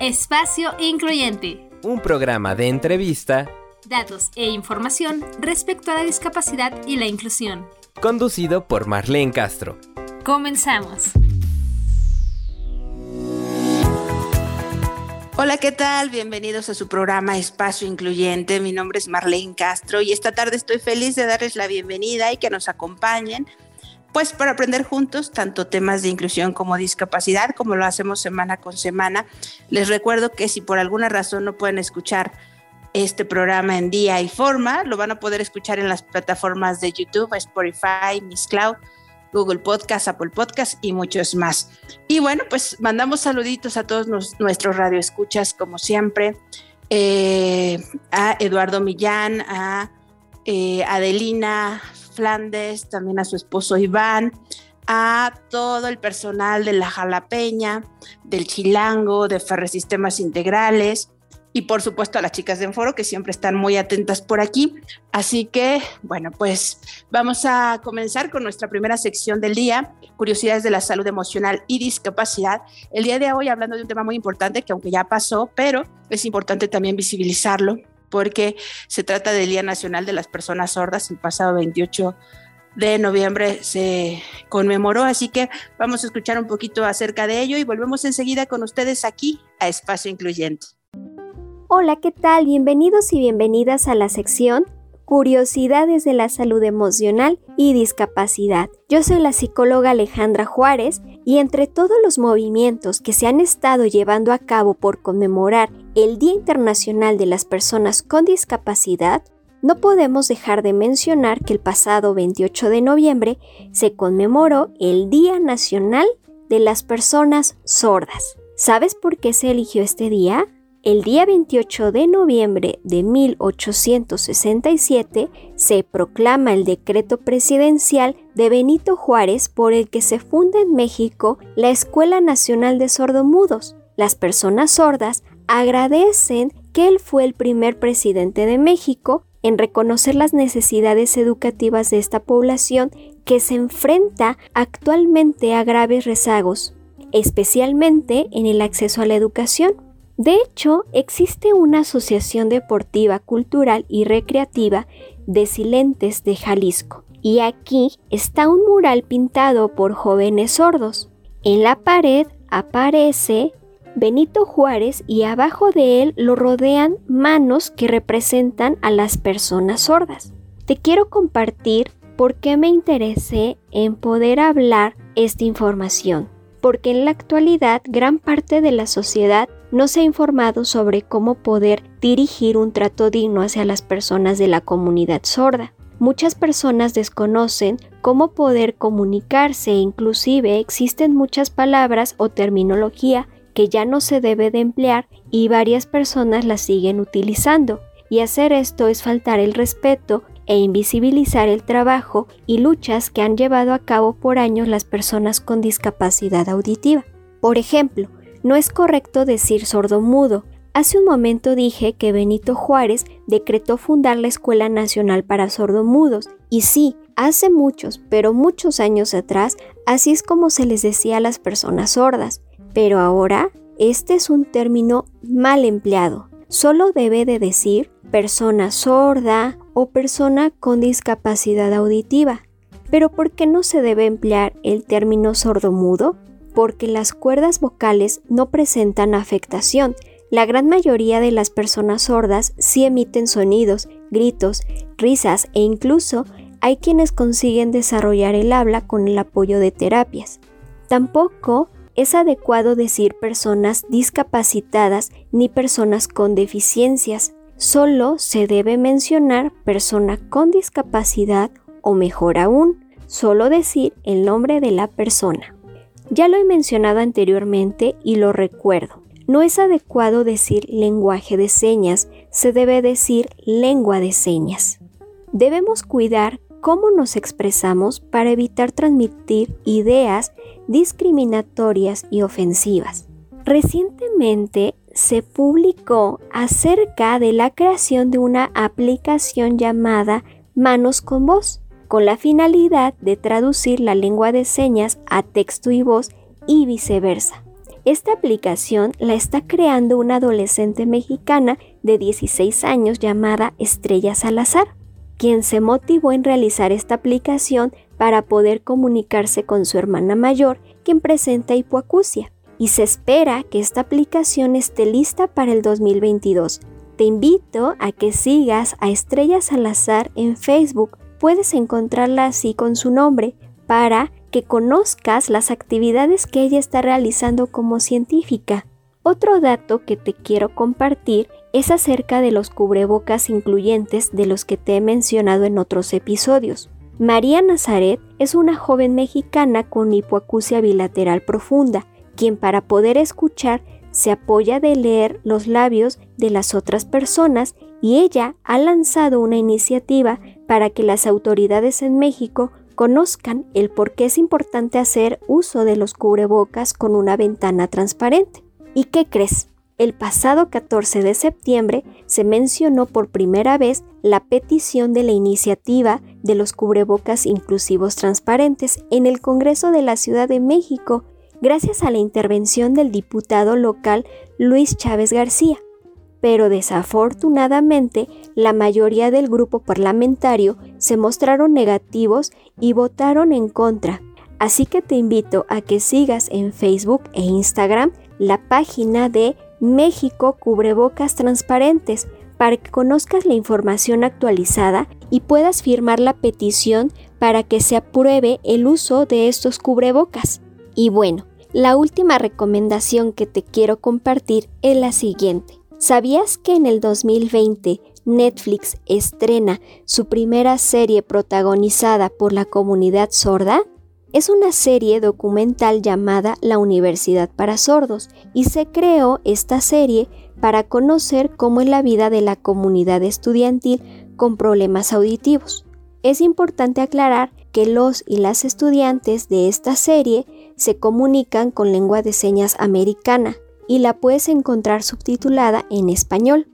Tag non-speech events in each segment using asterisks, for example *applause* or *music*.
Espacio Incluyente. Un programa de entrevista, datos e información respecto a la discapacidad y la inclusión. Conducido por Marlene Castro. Comenzamos. Hola, ¿qué tal? Bienvenidos a su programa Espacio Incluyente. Mi nombre es Marlene Castro y esta tarde estoy feliz de darles la bienvenida y que nos acompañen pues para aprender juntos tanto temas de inclusión como discapacidad, como lo hacemos semana con semana. Les recuerdo que si por alguna razón no pueden escuchar este programa en día y forma, lo van a poder escuchar en las plataformas de YouTube, Spotify, Miss Cloud, Google Podcast, Apple Podcast y muchos más. Y bueno, pues mandamos saluditos a todos nuestros radioescuchas, como siempre, eh, a Eduardo Millán, a eh, Adelina Flandes, también a su esposo Iván, a todo el personal de la Jalapeña, del Chilango, de Ferresistemas Integrales y por supuesto a las chicas de Enforo que siempre están muy atentas por aquí. Así que, bueno, pues vamos a comenzar con nuestra primera sección del día, curiosidades de la salud emocional y discapacidad. El día de hoy hablando de un tema muy importante que aunque ya pasó, pero es importante también visibilizarlo porque se trata del Día Nacional de las Personas Sordas. El pasado 28 de noviembre se conmemoró, así que vamos a escuchar un poquito acerca de ello y volvemos enseguida con ustedes aquí a Espacio Incluyente. Hola, ¿qué tal? Bienvenidos y bienvenidas a la sección Curiosidades de la Salud Emocional y Discapacidad. Yo soy la psicóloga Alejandra Juárez y entre todos los movimientos que se han estado llevando a cabo por conmemorar el Día Internacional de las Personas con Discapacidad, no podemos dejar de mencionar que el pasado 28 de noviembre se conmemoró el Día Nacional de las Personas Sordas. ¿Sabes por qué se eligió este día? El día 28 de noviembre de 1867 se proclama el decreto presidencial de Benito Juárez por el que se funda en México la Escuela Nacional de Sordomudos. Las personas sordas agradecen que él fue el primer presidente de México en reconocer las necesidades educativas de esta población que se enfrenta actualmente a graves rezagos, especialmente en el acceso a la educación. De hecho, existe una asociación deportiva, cultural y recreativa de Silentes de Jalisco. Y aquí está un mural pintado por jóvenes sordos. En la pared aparece Benito Juárez y abajo de él lo rodean manos que representan a las personas sordas. Te quiero compartir por qué me interesé en poder hablar esta información porque en la actualidad gran parte de la sociedad no se ha informado sobre cómo poder dirigir un trato digno hacia las personas de la comunidad sorda. Muchas personas desconocen cómo poder comunicarse e inclusive existen muchas palabras o terminología que ya no se debe de emplear y varias personas las siguen utilizando. Y hacer esto es faltar el respeto e invisibilizar el trabajo y luchas que han llevado a cabo por años las personas con discapacidad auditiva. Por ejemplo, no es correcto decir sordo-mudo. Hace un momento dije que Benito Juárez decretó fundar la Escuela Nacional para Sordomudos, y sí, hace muchos, pero muchos años atrás, así es como se les decía a las personas sordas. Pero ahora, este es un término mal empleado. Solo debe de decir persona sorda o persona con discapacidad auditiva. Pero ¿por qué no se debe emplear el término sordomudo? Porque las cuerdas vocales no presentan afectación. La gran mayoría de las personas sordas sí emiten sonidos, gritos, risas e incluso hay quienes consiguen desarrollar el habla con el apoyo de terapias. Tampoco es adecuado decir personas discapacitadas ni personas con deficiencias, solo se debe mencionar persona con discapacidad o mejor aún, solo decir el nombre de la persona. Ya lo he mencionado anteriormente y lo recuerdo. No es adecuado decir lenguaje de señas, se debe decir lengua de señas. Debemos cuidar cómo nos expresamos para evitar transmitir ideas discriminatorias y ofensivas. Recientemente se publicó acerca de la creación de una aplicación llamada Manos con Voz, con la finalidad de traducir la lengua de señas a texto y voz y viceversa. Esta aplicación la está creando una adolescente mexicana de 16 años llamada Estrella Salazar, quien se motivó en realizar esta aplicación para poder comunicarse con su hermana mayor, quien presenta hipoacusia. Y se espera que esta aplicación esté lista para el 2022. Te invito a que sigas a Estrella Salazar en Facebook. Puedes encontrarla así con su nombre para que conozcas las actividades que ella está realizando como científica. Otro dato que te quiero compartir es acerca de los cubrebocas incluyentes de los que te he mencionado en otros episodios. María Nazaret es una joven mexicana con hipoacusia bilateral profunda, quien para poder escuchar se apoya de leer los labios de las otras personas y ella ha lanzado una iniciativa para que las autoridades en México conozcan el por qué es importante hacer uso de los cubrebocas con una ventana transparente. ¿Y qué crees? El pasado 14 de septiembre se mencionó por primera vez la petición de la iniciativa de los cubrebocas inclusivos transparentes en el Congreso de la Ciudad de México gracias a la intervención del diputado local Luis Chávez García pero desafortunadamente la mayoría del grupo parlamentario se mostraron negativos y votaron en contra. Así que te invito a que sigas en Facebook e Instagram la página de México Cubrebocas Transparentes para que conozcas la información actualizada y puedas firmar la petición para que se apruebe el uso de estos cubrebocas. Y bueno, la última recomendación que te quiero compartir es la siguiente. ¿Sabías que en el 2020 Netflix estrena su primera serie protagonizada por la comunidad sorda? Es una serie documental llamada La Universidad para Sordos y se creó esta serie para conocer cómo es la vida de la comunidad estudiantil con problemas auditivos. Es importante aclarar que los y las estudiantes de esta serie se comunican con lengua de señas americana, y la puedes encontrar subtitulada en español.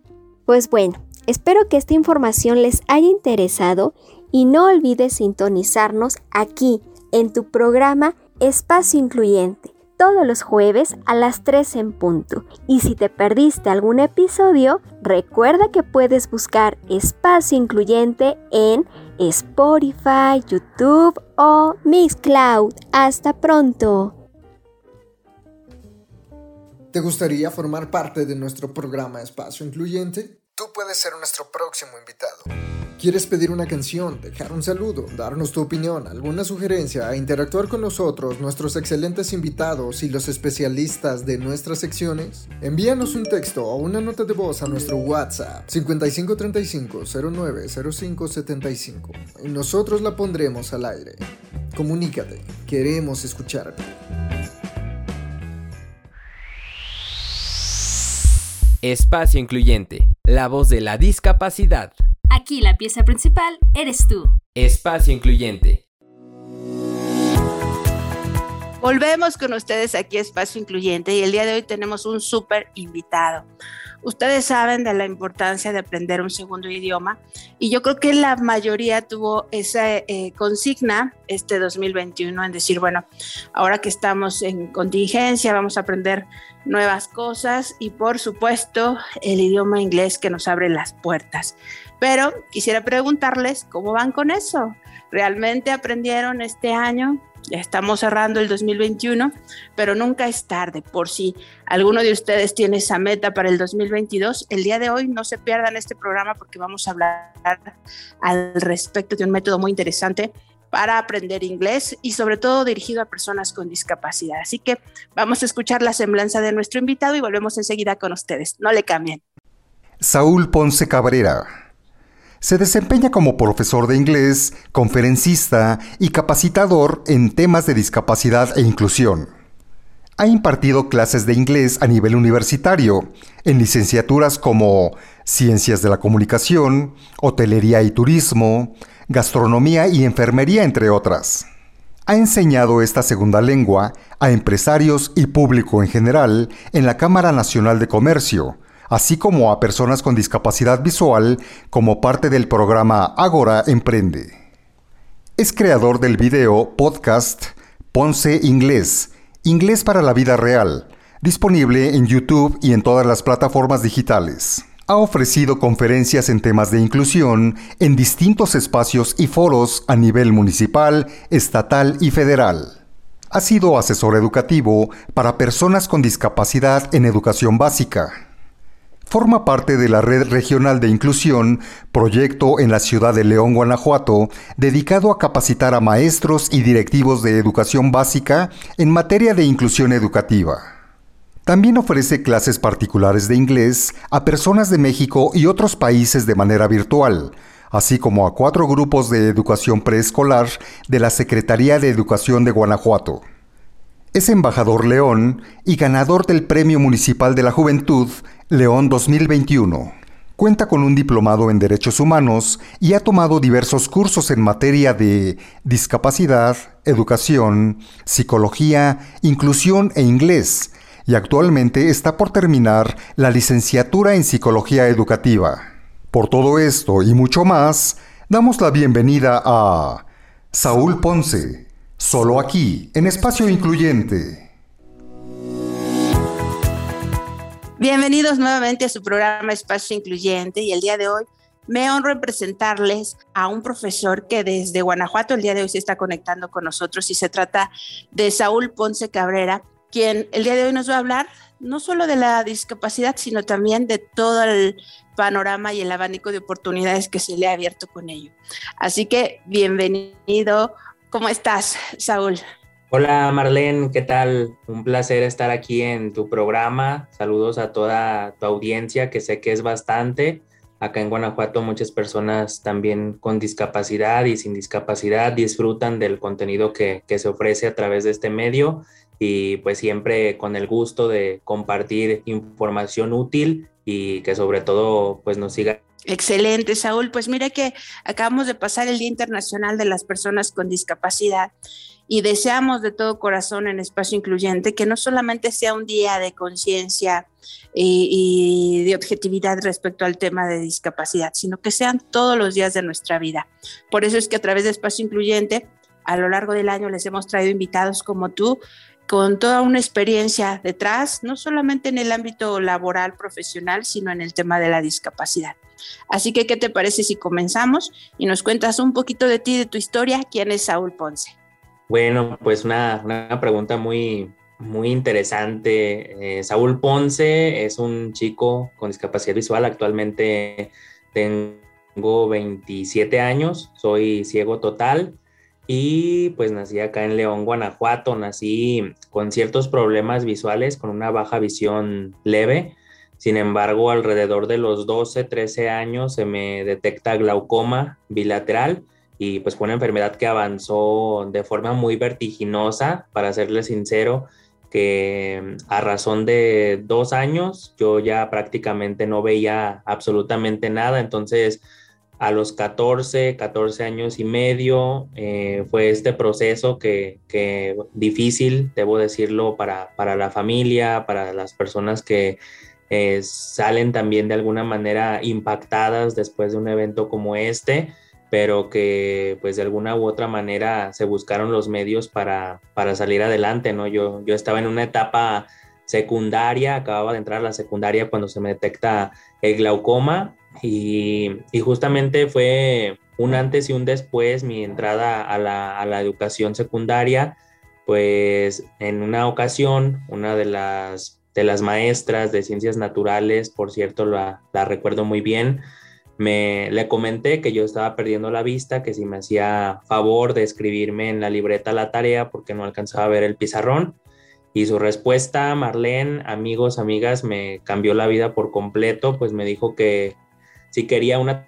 Pues bueno, espero que esta información les haya interesado y no olvides sintonizarnos aquí en tu programa Espacio Incluyente todos los jueves a las 3 en punto. Y si te perdiste algún episodio, recuerda que puedes buscar Espacio Incluyente en Spotify, YouTube o Mixcloud. Hasta pronto. ¿Te gustaría formar parte de nuestro programa Espacio Incluyente? Tú puedes ser nuestro próximo invitado. ¿Quieres pedir una canción, dejar un saludo, darnos tu opinión, alguna sugerencia e interactuar con nosotros, nuestros excelentes invitados y los especialistas de nuestras secciones? Envíanos un texto o una nota de voz a nuestro WhatsApp 5535-090575 y nosotros la pondremos al aire. Comunícate, queremos escucharte. Espacio Incluyente, la voz de la discapacidad. Aquí la pieza principal eres tú. Espacio Incluyente. Volvemos con ustedes aquí a Espacio Incluyente y el día de hoy tenemos un súper invitado. Ustedes saben de la importancia de aprender un segundo idioma y yo creo que la mayoría tuvo esa eh, consigna este 2021 en decir, bueno, ahora que estamos en contingencia, vamos a aprender nuevas cosas y por supuesto el idioma inglés que nos abre las puertas. Pero quisiera preguntarles cómo van con eso. ¿Realmente aprendieron este año? Ya estamos cerrando el 2021, pero nunca es tarde. Por si alguno de ustedes tiene esa meta para el 2022, el día de hoy no se pierdan este programa porque vamos a hablar al respecto de un método muy interesante para aprender inglés y sobre todo dirigido a personas con discapacidad. Así que vamos a escuchar la semblanza de nuestro invitado y volvemos enseguida con ustedes. No le cambien. Saúl Ponce Cabrera. Se desempeña como profesor de inglés, conferencista y capacitador en temas de discapacidad e inclusión. Ha impartido clases de inglés a nivel universitario, en licenciaturas como Ciencias de la Comunicación, Hotelería y Turismo, gastronomía y enfermería, entre otras. Ha enseñado esta segunda lengua a empresarios y público en general en la Cámara Nacional de Comercio, así como a personas con discapacidad visual como parte del programa Agora Emprende. Es creador del video podcast Ponce Inglés, Inglés para la Vida Real, disponible en YouTube y en todas las plataformas digitales. Ha ofrecido conferencias en temas de inclusión en distintos espacios y foros a nivel municipal, estatal y federal. Ha sido asesor educativo para personas con discapacidad en educación básica. Forma parte de la Red Regional de Inclusión, proyecto en la ciudad de León, Guanajuato, dedicado a capacitar a maestros y directivos de educación básica en materia de inclusión educativa. También ofrece clases particulares de inglés a personas de México y otros países de manera virtual, así como a cuatro grupos de educación preescolar de la Secretaría de Educación de Guanajuato. Es embajador León y ganador del Premio Municipal de la Juventud León 2021. Cuenta con un diplomado en Derechos Humanos y ha tomado diversos cursos en materia de discapacidad, educación, psicología, inclusión e inglés, y actualmente está por terminar la licenciatura en Psicología Educativa. Por todo esto y mucho más, damos la bienvenida a Saúl Ponce, solo aquí, en Espacio Incluyente. Bienvenidos nuevamente a su programa Espacio Incluyente y el día de hoy me honro en presentarles a un profesor que desde Guanajuato el día de hoy se está conectando con nosotros y se trata de Saúl Ponce Cabrera, quien el día de hoy nos va a hablar no solo de la discapacidad, sino también de todo el panorama y el abanico de oportunidades que se le ha abierto con ello. Así que bienvenido. ¿Cómo estás, Saúl? Hola Marlene, ¿qué tal? Un placer estar aquí en tu programa. Saludos a toda tu audiencia, que sé que es bastante. Acá en Guanajuato muchas personas también con discapacidad y sin discapacidad disfrutan del contenido que, que se ofrece a través de este medio y pues siempre con el gusto de compartir información útil y que sobre todo pues nos siga. Excelente, Saúl. Pues mira que acabamos de pasar el Día Internacional de las Personas con Discapacidad y deseamos de todo corazón en Espacio Incluyente que no solamente sea un día de conciencia y, y, de objetividad respecto al tema de discapacidad, sino que sean todos los días de nuestra vida. Por eso es que a través de Espacio Incluyente, a lo largo del año les hemos traído invitados como tú con toda una experiencia detrás, no solamente en el ámbito laboral, profesional, sino en el tema de la discapacidad. Así que, ¿qué te parece si comenzamos y nos cuentas un poquito de ti, de tu historia? ¿Quién es Saúl Ponce? Bueno, pues una, una pregunta muy, muy interesante. Eh, Saúl Ponce es un chico con discapacidad visual. Actualmente tengo 27 años, soy ciego total y pues nací acá en León, Guanajuato, nací con ciertos problemas visuales, con una baja visión leve. Sin embargo, alrededor de los 12, 13 años se me detecta glaucoma bilateral y pues fue una enfermedad que avanzó de forma muy vertiginosa, para serle sincero, que a razón de dos años yo ya prácticamente no veía absolutamente nada, entonces a los 14, 14 años y medio eh, fue este proceso que, que, difícil, debo decirlo, para, para la familia, para las personas que eh, salen también de alguna manera impactadas después de un evento como este, pero que pues de alguna u otra manera se buscaron los medios para, para salir adelante, ¿no? Yo, yo estaba en una etapa secundaria, acababa de entrar a la secundaria cuando se me detecta el glaucoma y, justamente fue un antes y un después mi entrada a la, educación secundaria, pues en una ocasión, una de las, de las maestras de ciencias naturales, por cierto, la, la recuerdo muy bien, me le comenté que yo estaba perdiendo la vista, que si me hacía favor de escribirme en la libreta la tarea porque no alcanzaba a ver el pizarrón. Y su respuesta, Marlene, amigos, amigas, me cambió la vida por completo, pues me dijo que si quería una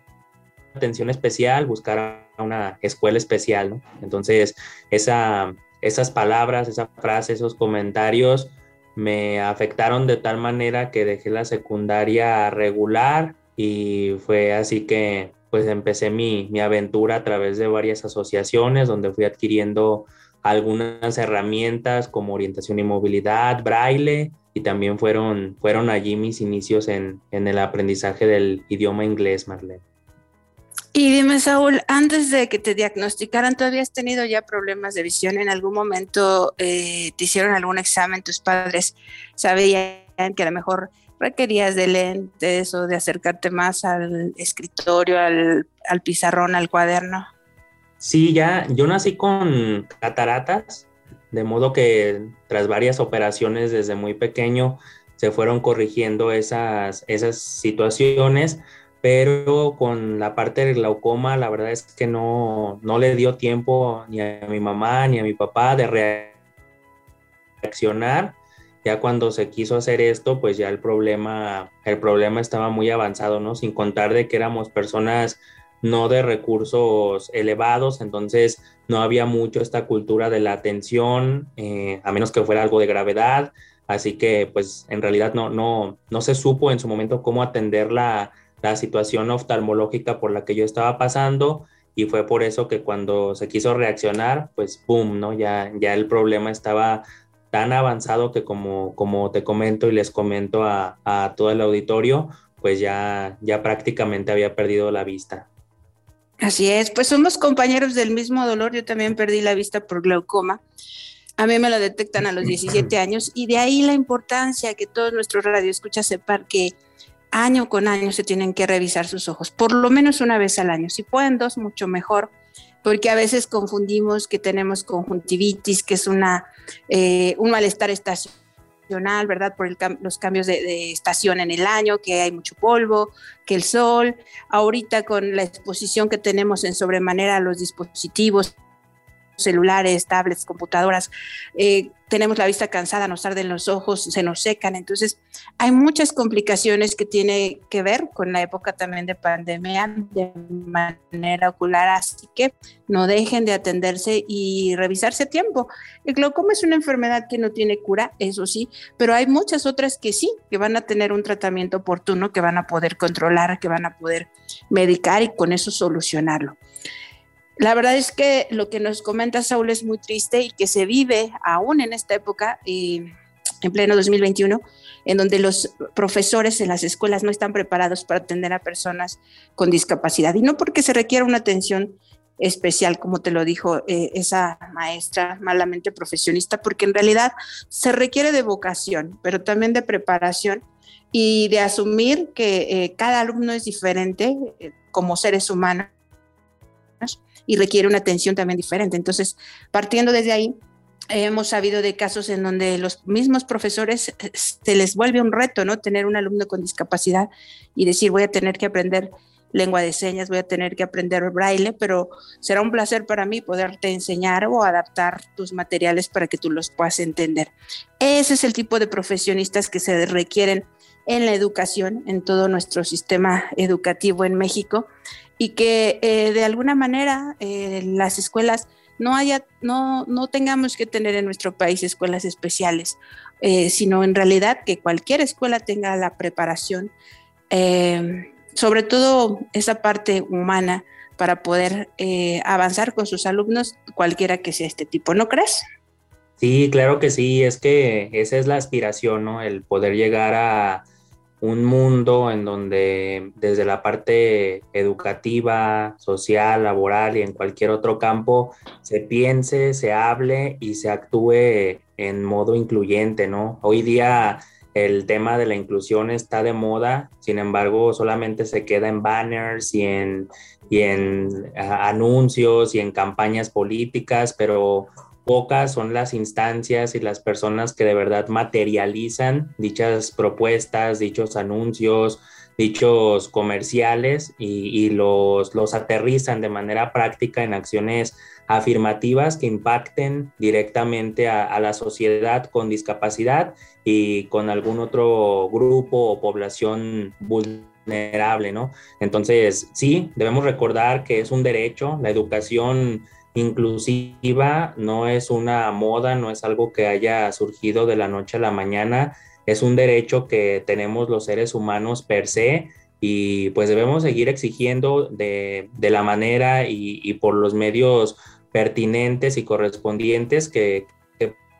atención especial, buscar una escuela especial. Entonces, esa, esas palabras, esa frase, esos comentarios me afectaron de tal manera que dejé la secundaria regular y fue así que pues empecé mi, mi aventura a través de varias asociaciones donde fui adquiriendo algunas herramientas como orientación y movilidad, braille, y también fueron, fueron allí mis inicios en, en el aprendizaje del idioma inglés, Marlene. Y dime, Saúl, antes de que te diagnosticaran, ¿tú habías tenido ya problemas de visión? ¿En algún momento eh, te hicieron algún examen? ¿Tus padres sabían que a lo mejor requerías de lentes o de acercarte más al escritorio, al, al pizarrón, al cuaderno? Sí, ya, yo nací con cataratas, de modo que tras varias operaciones desde muy pequeño se fueron corrigiendo esas, esas situaciones pero con la parte del glaucoma, la verdad es que no, no le dio tiempo ni a mi mamá ni a mi papá de reaccionar. Ya cuando se quiso hacer esto, pues ya el problema, el problema estaba muy avanzado, ¿no? Sin contar de que éramos personas no de recursos elevados, entonces no había mucho esta cultura de la atención, eh, a menos que fuera algo de gravedad. Así que, pues, en realidad no, no, no se supo en su momento cómo atender la, la situación oftalmológica por la que yo estaba pasando y fue por eso que cuando se quiso reaccionar, pues boom, ¿no? Ya, ya el problema estaba tan avanzado que como, como te comento y les comento a, a todo el auditorio, pues ya, ya prácticamente había perdido la vista. Así es, pues somos compañeros del mismo dolor, yo también perdí la vista por glaucoma. A mí me lo detectan a los 17 años y de ahí la importancia que todos nuestros radioescuchas sepan que año con año se tienen que revisar sus ojos, por lo menos una vez al año. Si pueden dos, mucho mejor, porque a veces confundimos que tenemos conjuntivitis, que es una, eh, un malestar estacional, ¿verdad? Por los cambios de, de, estación en el año, que hay mucho polvo, que el sol. Ahorita con la exposición que tenemos en sobremanera a los dispositivos celulares, tablets, computadoras, eh, tenemos la vista cansada, nos arden los ojos, se nos secan. Entonces, hay muchas complicaciones que tiene que ver con la época también de pandemia de manera ocular, así que no dejen de atenderse y revisarse a tiempo. El glaucoma es una enfermedad que no tiene cura, eso sí, pero hay muchas otras que sí, que van a tener un tratamiento oportuno, que van a poder controlar, que van a poder medicar y con eso solucionarlo. La verdad es que lo que nos comenta Saúl es muy triste y que se vive aún en esta época, en pleno 2021, en donde los profesores en las escuelas no están preparados para atender a personas con discapacidad. Y no porque se requiera una atención especial, como te lo dijo eh, esa maestra malamente profesionista, porque en realidad se requiere de vocación, pero también de preparación y de asumir que eh, cada alumno es diferente eh, como seres humanos y requiere una atención también diferente. Entonces, partiendo desde ahí, hemos sabido de casos en donde los mismos profesores eh, se les vuelve un reto, ¿no? Tener un alumno con discapacidad y decir, voy a tener que aprender lengua de señas, voy a tener que aprender braille, pero será un placer para mí poderte enseñar o adaptar tus materiales para que tú los puedas entender. Ese es el tipo de profesionistas que se requieren en la educación, en todo nuestro sistema educativo en México y que eh, de alguna manera eh, las escuelas no haya, no, no tengamos que tener en nuestro país escuelas especiales, eh, sino en realidad que cualquier escuela tenga la preparación, sobre todo esa parte humana para poder avanzar con sus alumnos, cualquiera que sea este tipo, ¿no crees? Sí, claro que sí, es que esa es la aspiración, ¿no? El poder llegar a, un mundo en donde desde la parte educativa, social, laboral y en cualquier otro campo se piense, se hable y se actúe en modo incluyente, ¿no? Hoy día el tema de la inclusión está de moda, sin embargo solamente se queda en banners y en, y en anuncios y en campañas políticas, pero pocas son las instancias y las personas que de verdad materializan dichas propuestas, dichos anuncios, dichos comerciales y, los, los aterrizan de manera práctica en acciones afirmativas que impacten directamente a, a, la sociedad con discapacidad y con algún otro grupo o población vulnerable, ¿no? Entonces, sí, debemos recordar que es un derecho, la educación inclusiva no es una moda, no es algo que haya surgido de la noche a la mañana, es un derecho que tenemos los seres humanos per se y pues debemos seguir exigiendo de, la manera y, por los medios pertinentes y correspondientes que,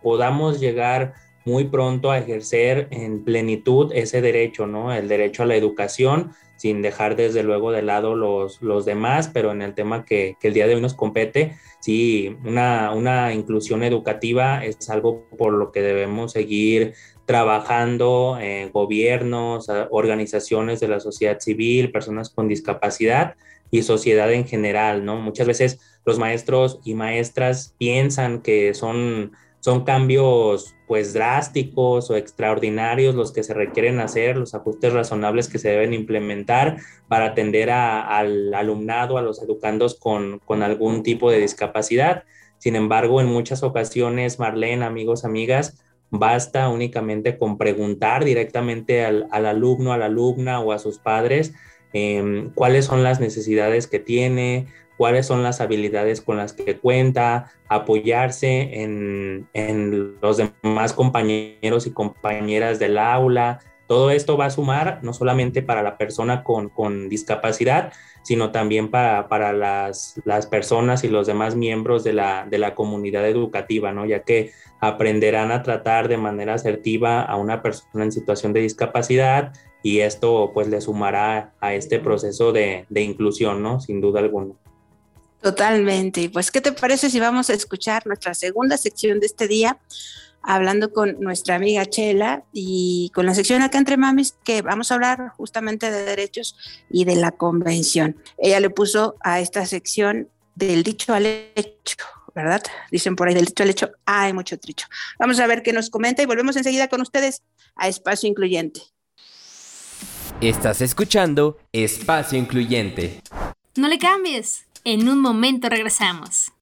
podamos llegar muy pronto a ejercer en plenitud ese derecho, ¿no? El derecho a la educación, sin dejar desde luego de lado los, los demás, pero en el tema que, el día de hoy nos compete, sí, una, una inclusión educativa es algo por lo que debemos seguir trabajando en gobiernos, organizaciones de la sociedad civil, personas con discapacidad y sociedad en general, ¿no? Muchas veces los maestros y maestras piensan que son, son cambios pues drásticos o extraordinarios los que se requieren hacer, los ajustes razonables que se deben implementar para atender al alumnado, a los educandos con, con algún tipo de discapacidad. Sin embargo, en muchas ocasiones, Marlene, amigos, amigas, Basta únicamente con preguntar directamente al, alumno, a la alumna o a sus padres em, cuáles son las necesidades que tiene, cuáles son las habilidades con las que cuenta, apoyarse en, los demás compañeros y compañeras del aula. Todo esto va a sumar no solamente para la persona con, discapacidad, sino también para, las, personas y los demás miembros de la, de la comunidad educativa, ¿no? ya que aprenderán a tratar de manera asertiva a una persona en situación de discapacidad y esto pues le sumará a este proceso de, de inclusión, ¿no? Sin duda alguna. Totalmente. Pues, ¿qué te parece si vamos a escuchar nuestra segunda sección de este día? hablando con nuestra amiga Chela y con la sección acá entre mamis que vamos a hablar justamente de derechos y de la convención. Ella le puso a esta sección del dicho al hecho, ¿verdad? Dicen por ahí del dicho al hecho, hay mucho tricho. Vamos a ver qué nos comenta y volvemos enseguida con ustedes a Espacio Incluyente. Estás escuchando Espacio Incluyente. No le cambies. En un momento regresamos.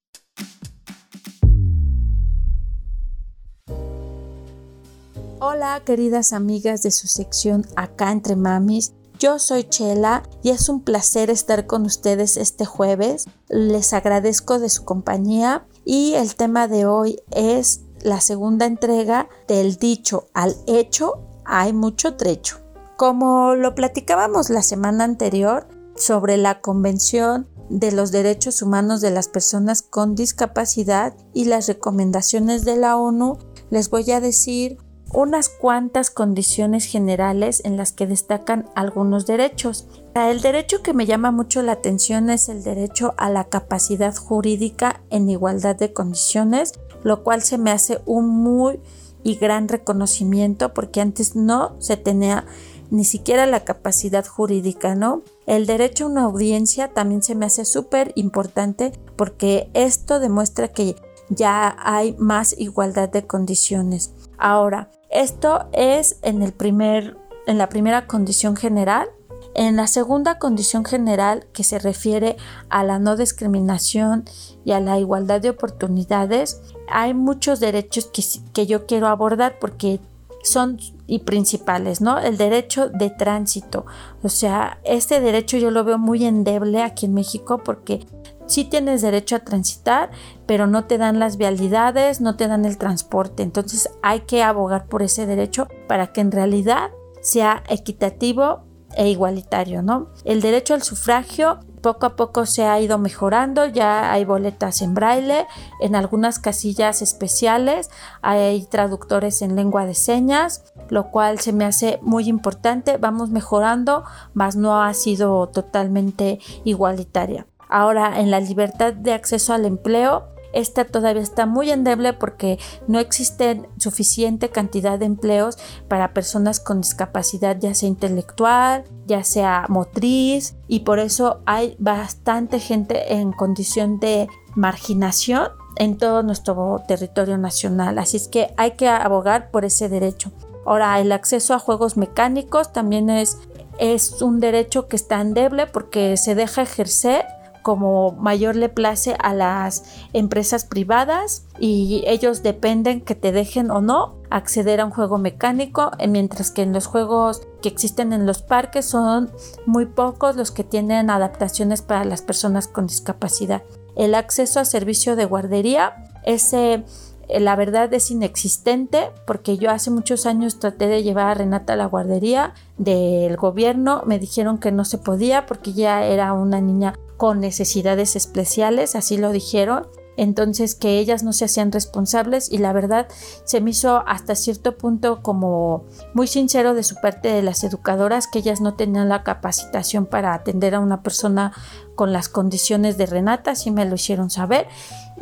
Hola queridas amigas de su sección Acá entre Mamis. Yo soy Chela y es un placer estar con ustedes este jueves. Les agradezco de su compañía y el tema de hoy es la segunda entrega del dicho al hecho hay mucho trecho. Como lo platicábamos la semana anterior sobre la Convención de los Derechos Humanos de las Personas con Discapacidad y las recomendaciones de la ONU, les voy a decir unas cuantas condiciones generales en las que destacan algunos derechos. El derecho que me llama mucho la atención es el derecho a la capacidad jurídica en igualdad de condiciones, lo cual se me hace un muy y gran reconocimiento porque antes no se tenía ni siquiera la capacidad jurídica, ¿no? El derecho a una audiencia también se me hace súper importante porque esto demuestra que ya hay más igualdad de condiciones. Ahora, esto es en, el primer, en la primera condición general. En la segunda condición general, que se refiere a la no discriminación y a la igualdad de oportunidades, hay muchos derechos que, que yo quiero abordar porque son y principales, ¿no? El derecho de tránsito. O sea, este derecho yo lo veo muy endeble aquí en México porque sí tienes derecho a transitar, pero no te dan las vialidades, no te dan el transporte. Entonces hay que abogar por ese derecho para que en realidad sea equitativo e igualitario, ¿no? El derecho al sufragio poco a poco se ha ido mejorando, ya hay boletas en braille, en algunas casillas especiales hay traductores en lengua de señas, lo cual se me hace muy importante, vamos mejorando, mas no ha sido totalmente igualitaria. Ahora, en la libertad de acceso al empleo, esta todavía está muy endeble porque no existe suficiente cantidad de empleos para personas con discapacidad ya sea intelectual, ya sea motriz y por eso hay bastante gente en condición de marginación en todo nuestro territorio nacional. Así es que hay que abogar por ese derecho. Ahora, el acceso a juegos mecánicos también es, es un derecho que está endeble porque se deja ejercer como mayor le place a las empresas privadas y ellos dependen que te dejen o no acceder a un juego mecánico, eh, mientras que en los juegos que existen en los parques son muy pocos los que tienen adaptaciones para las personas con discapacidad. El acceso a servicio de guardería, ese eh, la verdad es inexistente porque yo hace muchos años traté de llevar a Renata a la guardería del gobierno, me dijeron que no se podía porque ya era una niña con necesidades especiales, así lo dijeron. entonces que ellas no se hacían responsables y la verdad se me hizo hasta cierto punto como muy sincero de su parte de las educadoras que ellas no tenían la capacitación para atender a una persona con las condiciones de Renata, así me lo hicieron saber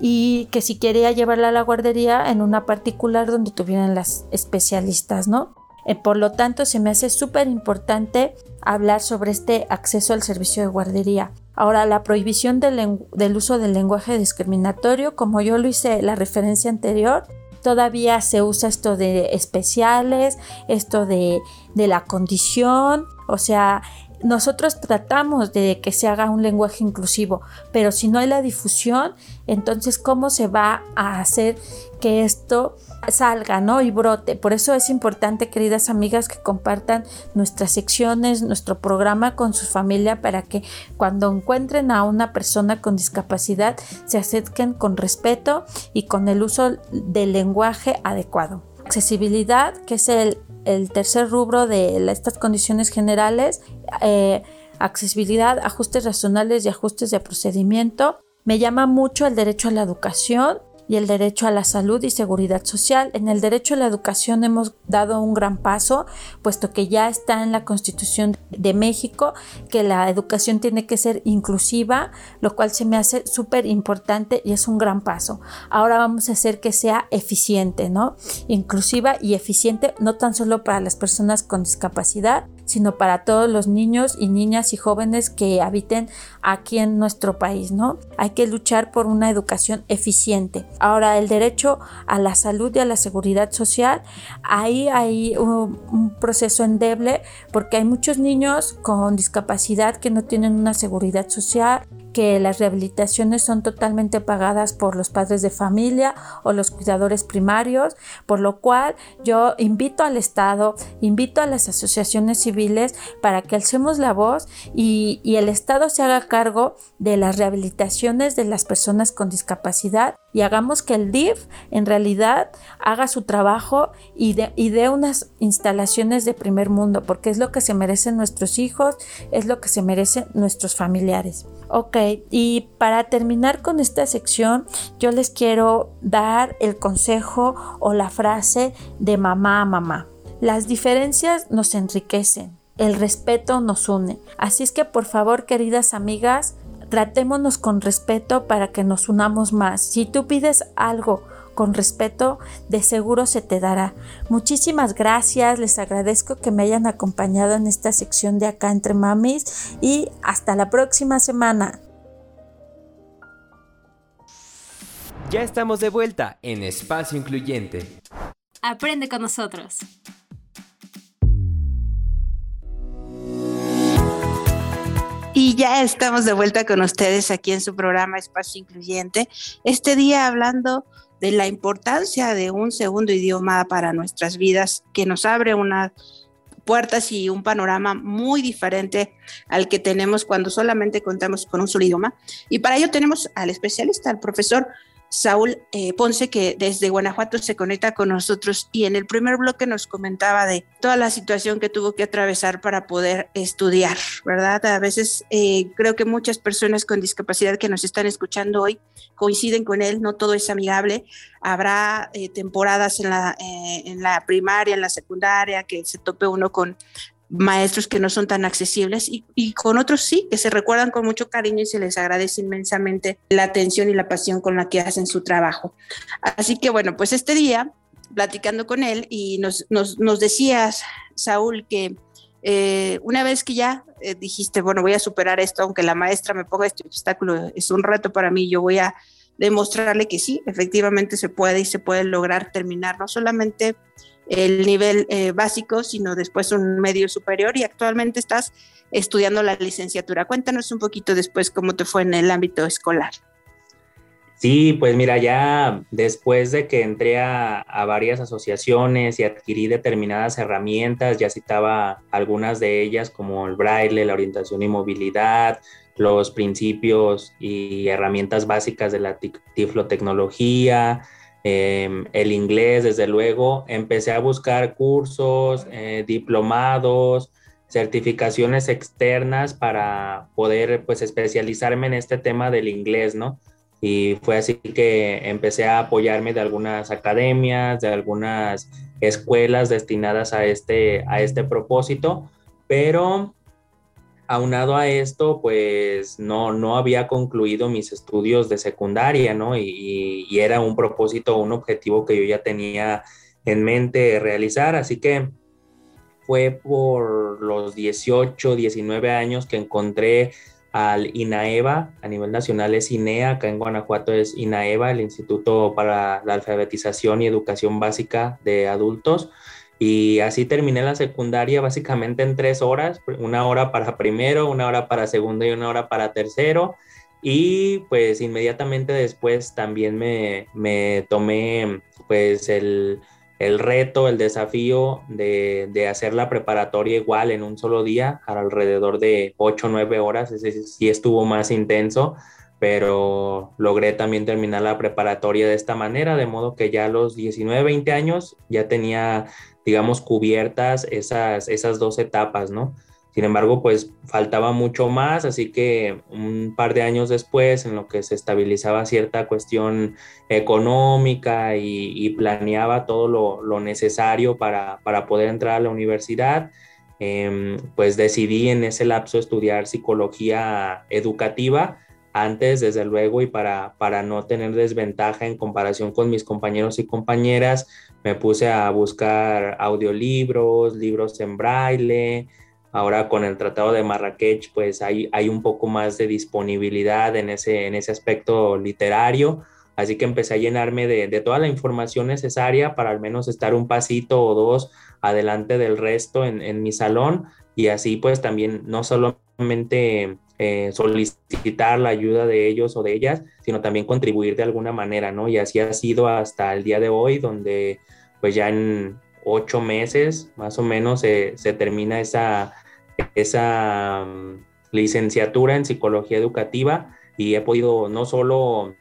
y que si quería llevarla a la guardería en una particular donde tuvieran las especialistas, ¿no? Eh, por lo tanto, se me hace súper importante hablar sobre este acceso al servicio de guardería. Ahora, la prohibición del, uso del lenguaje discriminatorio, como yo lo hice la referencia anterior, todavía se usa esto de especiales, esto de, de la condición, o sea, nosotros tratamos de que se haga un lenguaje inclusivo, pero si no hay la difusión, entonces ¿cómo se va a hacer que esto salga, ¿no? Y brote. Por eso es importante, queridas amigas, que compartan nuestras secciones, nuestro programa con su familia para que cuando encuentren a una persona con discapacidad se acerquen con respeto y con el uso del lenguaje adecuado. Accesibilidad, que es el, tercer rubro de estas condiciones generales, eh, accesibilidad, ajustes racionales y ajustes de procedimiento. Me llama mucho el derecho a la educación, y el derecho a la salud y seguridad social. En el derecho a la educación hemos dado un gran paso, puesto que ya está en la Constitución de México que la educación tiene que ser inclusiva, lo cual se me hace súper importante y es un gran paso. Ahora vamos a hacer que sea eficiente, ¿no? Inclusiva y eficiente, no tan solo para las personas con discapacidad, sino para todos los niños y niñas y jóvenes que habiten aquí en nuestro país, ¿no? Hay que luchar por una educación eficiente. Ahora, el derecho a la salud y a la seguridad social, ahí hay un, un proceso endeble porque hay muchos niños con discapacidad que no tienen una seguridad social, que las rehabilitaciones son totalmente pagadas por los padres de familia o los cuidadores primarios, por lo cual yo invito al Estado, invito a las asociaciones civiles para que alcemos la voz y, el Estado se haga cargo de las rehabilitaciones de las personas con discapacidad y hagamos que el DIF en realidad haga su trabajo y dé y de unas instalaciones de primer mundo, porque es lo que se merecen nuestros hijos, es lo que se merecen nuestros familiares. Ok, y para terminar con esta sección, yo les quiero dar el consejo o la frase de mamá a mamá. Las diferencias nos enriquecen, el respeto nos une. Así es que por favor, queridas amigas, tratémonos con respeto para que nos unamos más. Si tú pides algo con respeto, de seguro se te dará. Muchísimas gracias, les agradezco que me hayan acompañado en esta sección de acá entre mamis y hasta la próxima semana. Ya estamos de vuelta en Espacio Incluyente. Aprende con nosotros. Y ya estamos de vuelta con ustedes aquí en su programa Espacio Incluyente. Este día hablando de la importancia de un segundo idioma para nuestras vidas, que nos abre unas puertas y un panorama muy diferente al que tenemos cuando solamente contamos con un solo idioma. Y para ello tenemos al especialista, al profesor Saúl eh, Ponce, que desde Guanajuato se conecta con nosotros y en el primer bloque nos comentaba de toda la situación que tuvo que atravesar para poder estudiar, ¿verdad? A veces eh, creo que muchas personas con discapacidad que nos están escuchando hoy coinciden con él, no todo es amigable. Habrá eh, temporadas en la, en la primaria, en la secundaria, que se tope uno con maestros que no son tan accesibles y, con otros sí, que se recuerdan con mucho cariño y se les agradece inmensamente la atención y la pasión con la que hacen su trabajo. Así que bueno, pues este día, platicando con él y nos, nos, decías, Saúl, que eh, una vez que ya eh, dijiste, bueno, voy a superar esto, aunque la maestra me ponga este obstáculo, es un reto para mí, yo voy a demostrarle que sí, efectivamente se puede y se puede lograr terminar no solamente el nivel eh, básico, sino después un medio superior y actualmente estás estudiando la licenciatura. Cuéntanos un poquito después cómo te fue en el ámbito escolar. Sí, pues mira, ya después de que entré a, varias asociaciones y adquirí determinadas herramientas, ya citaba algunas de ellas como el braille, la orientación y movilidad, los principios y herramientas básicas de la tiflotecnología, Em, el inglés, desde luego, empecé a buscar cursos, eh, diplomados, certificaciones externas para poder pues especializarme en este tema del inglés, ¿no? y fue así que empecé a apoyarme de algunas academias, de algunas escuelas destinadas a este, a este propósito, pero aunado a esto, pues no, no había concluido mis estudios de secundaria, ¿no? Y, y, era un propósito, un objetivo que yo ya tenía en mente realizar, así que fue por los 18, 19 años que encontré al INAEVA, a nivel nacional es INEA, acá en Guanajuato es INAEVA, el Instituto para la Alfabetización y Educación Básica de Adultos. Y así terminé la secundaria básicamente en tres horas, una hora para primero, una hora para segundo y una hora para tercero. Y pues inmediatamente después también me, me tomé pues el, el reto, el desafío de, hacer la preparatoria igual en un solo día, alrededor de 8 o 9 horas, ese sí estuvo más intenso, pero logré también terminar la preparatoria de esta manera, de modo que ya a los 19, 20 años ya tenía, digamos, cubiertas esas, esas dos etapas, ¿no? Sin embargo, pues faltaba mucho más, así que un par de años después, en lo que se estabilizaba cierta cuestión económica y, planeaba todo lo, necesario para, poder entrar a la universidad, em, pues decidí en ese lapso estudiar psicología educativa antes, desde luego, y para, para no tener desventaja en comparación con mis compañeros y compañeras, me puse a buscar audiolibros, libros en braille, Ahora con el Tratado de Marrakech, pues hay, hay un poco más de disponibilidad en ese, en ese aspecto literario. Así que empecé a llenarme de, de, toda la información necesaria para al menos estar un pasito o dos adelante del resto en, en mi salón y así pues también no solamente eh, solicitar la ayuda de ellos o de ellas, sino también contribuir de alguna manera, ¿no? Y así ha sido hasta el día de hoy, donde pues ya en ocho meses más o menos se, se termina esa, esa mm, licenciatura en psicología educativa y he podido no solo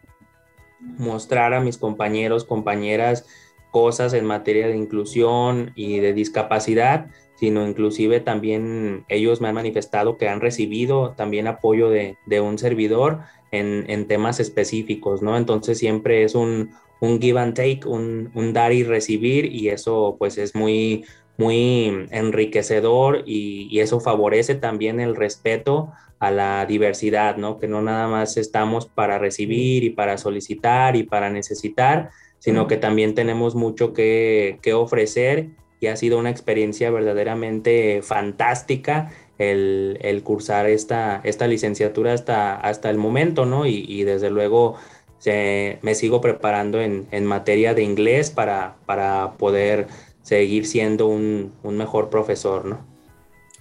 mostrar a mis compañeros, compañeras cosas en materia de inclusión y de discapacidad, sino inclusive también ellos me han manifestado que han recibido también apoyo de, un servidor en, en, temas específicos, ¿no? Entonces siempre es un, un give and take, un, un, dar y recibir y eso pues es muy, muy enriquecedor y, eso favorece también el respeto a la diversidad, ¿no? Que no nada más estamos para recibir y para solicitar y para necesitar, sino que también tenemos mucho que, ofrecer y ha sido una experiencia verdaderamente fantástica el, cursar esta, esta licenciatura hasta, hasta el momento, ¿no? Y, desde luego me sigo preparando en, en, materia de inglés para, para poder seguir siendo un, mejor profesor, ¿no?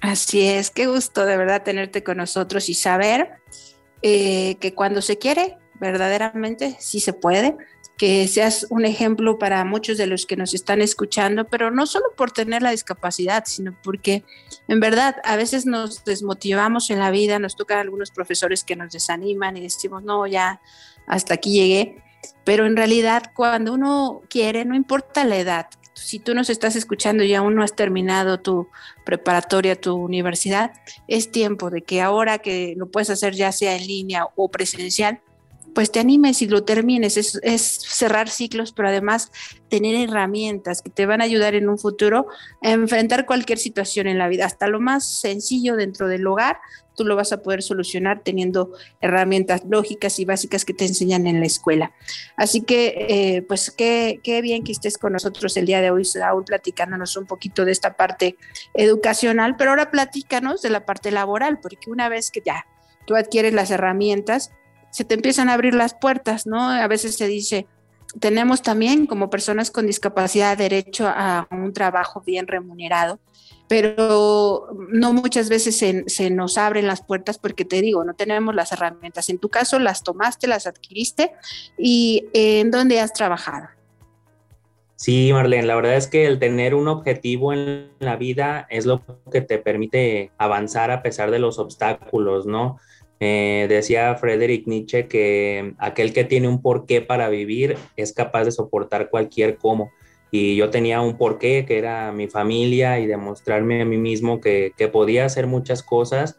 Así es, qué gusto de verdad tenerte con nosotros y saber eh, que cuando se quiere, verdaderamente sí se puede, que seas un ejemplo para muchos de los que nos están escuchando, pero no solo por tener la discapacidad, sino porque en verdad a veces nos desmotivamos en la vida, nos tocan algunos profesores que nos desaniman y decimos, no, ya hasta aquí llegué, pero en realidad cuando uno quiere, no importa la edad, si tú nos estás escuchando y aún no has terminado tu preparatoria, tu universidad, es tiempo de que ahora que lo puedes hacer ya sea en línea o presencial, pues te animes y lo termines. Es, cerrar ciclos, pero además tener herramientas que te van a ayudar en un futuro a enfrentar cualquier situación en la vida, hasta lo más sencillo dentro del hogar, tú lo vas a poder solucionar teniendo herramientas lógicas y básicas que te enseñan en la escuela. Así que, eh, pues qué, qué bien que estés con nosotros el día de hoy, Saúl, platicándonos un poquito de esta parte educacional, pero ahora platícanos de la parte laboral, porque una vez que ya tú adquieres las herramientas, se te empiezan a abrir las puertas, ¿no? A veces se dice, tenemos también como personas con discapacidad derecho a un trabajo bien remunerado, pero no muchas veces se, nos abren las puertas porque te digo, no tenemos las herramientas. En tu caso las tomaste, las adquiriste y ¿en dónde has trabajado? Sí, Marlene, la verdad es que el tener un objetivo en la vida es lo que te permite avanzar a pesar de los obstáculos, ¿no? Eh, decía Friedrich Nietzsche que aquel que tiene un porqué para vivir es capaz de soportar cualquier cómo y yo tenía un porqué que era mi familia y demostrarme a mí mismo que, podía hacer muchas cosas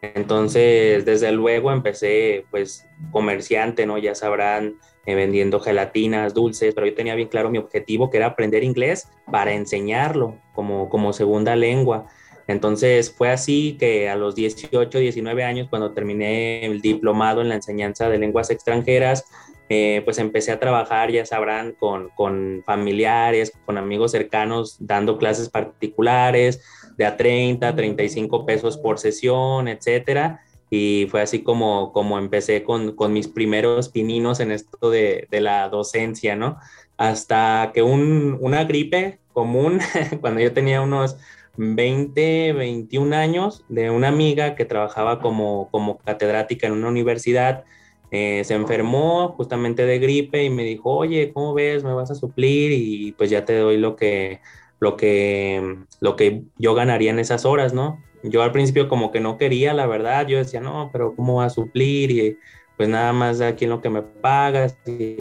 Entonces, desde luego empecé pues comerciante, ¿no? Ya sabrán, eh, vendiendo gelatinas, dulces, pero yo tenía bien claro mi objetivo, que era aprender inglés para enseñarlo como, como segunda lengua. Entonces fue así que a los 18, 19 años, cuando terminé el diplomado en la enseñanza de lenguas extranjeras, eh, pues empecé a trabajar, ya sabrán, con, con, familiares, con amigos cercanos, dando clases particulares de a 30, 35 pesos por sesión, etcétera. Y fue así como, como empecé con, con mis primeros pininos en esto de, de la docencia, ¿no? Hasta que un, una gripe común, *laughs* cuando yo tenía unos 20, 21 años de una amiga que trabajaba como, como catedrática en una universidad. Eh, se enfermó justamente de gripe y me dijo, oye, ¿cómo ves? ¿Me vas a suplir? Y pues ya te doy lo que, lo que, lo que yo ganaría en esas horas, ¿no? Yo al principio como que no quería, la verdad, yo decía, no, pero ¿cómo va a suplir? Y pues nada más aquí en lo que me pagas. Y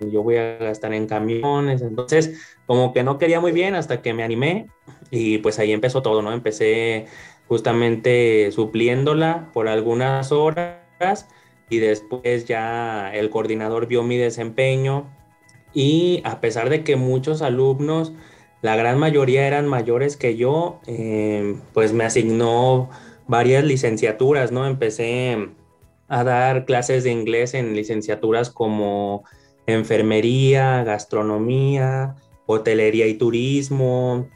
yo voy a gastar en camiones. Entonces, como que no quería muy bien hasta que me animé y pues ahí empezó todo, ¿no? Empecé justamente supliéndola por algunas horas y después ya el coordinador vio mi desempeño y a pesar de que muchos alumnos, la gran mayoría eran mayores que yo, eh, pues me asignó varias licenciaturas, ¿no? Empecé a dar clases de inglés en licenciaturas como enfermería, gastronomía, hotelería y turismo,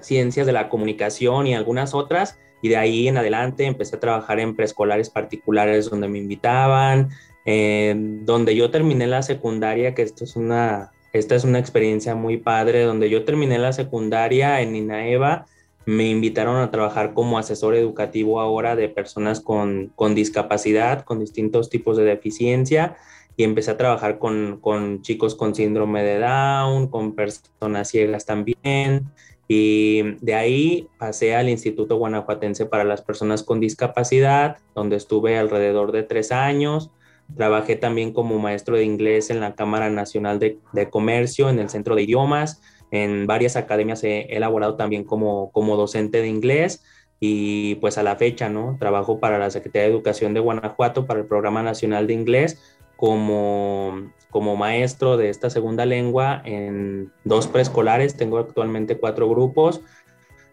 ciencias de la comunicación y algunas otras. Y de ahí en adelante empecé a trabajar en preescolares particulares donde me invitaban, donde yo terminé la secundaria, que esto es una, esta es una experiencia muy padre, donde yo terminé la secundaria en INAEVA, me invitaron a trabajar como asesor educativo ahora de personas con, con discapacidad, con distintos tipos de deficiencia y empecé a trabajar con, con, chicos con síndrome de Down, con personas ciegas también. Y de ahí pasé al Instituto Guanajuatense para las Personas con Discapacidad, donde estuve alrededor de tres años. Trabajé también como maestro de inglés en la Cámara Nacional de, de Comercio, en el Centro de Idiomas. En varias academias he, elaborado también como, como docente de inglés y pues a la fecha, ¿no? Trabajo para la Secretaría de Educación de Guanajuato, para el Programa Nacional de Inglés, como, como maestro de esta segunda lengua en dos preescolares. Tengo actualmente cuatro grupos.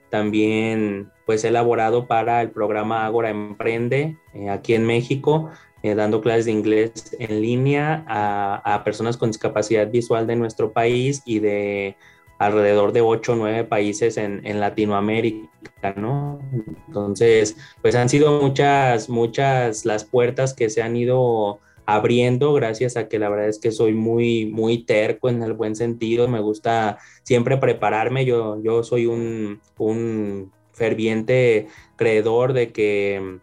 También pues he elaborado para el programa Agora Emprende eh, aquí en México, eh, dando clases de inglés en línea a, a, personas con discapacidad visual de nuestro país y de alrededor de ocho o nueve países en, en, Latinoamérica, ¿no? Entonces, pues han sido muchas, muchas las puertas que se han ido abriendo gracias a que la verdad es que soy muy, muy terco en el buen sentido, me gusta siempre prepararme, yo, yo soy un, un ferviente creedor de que,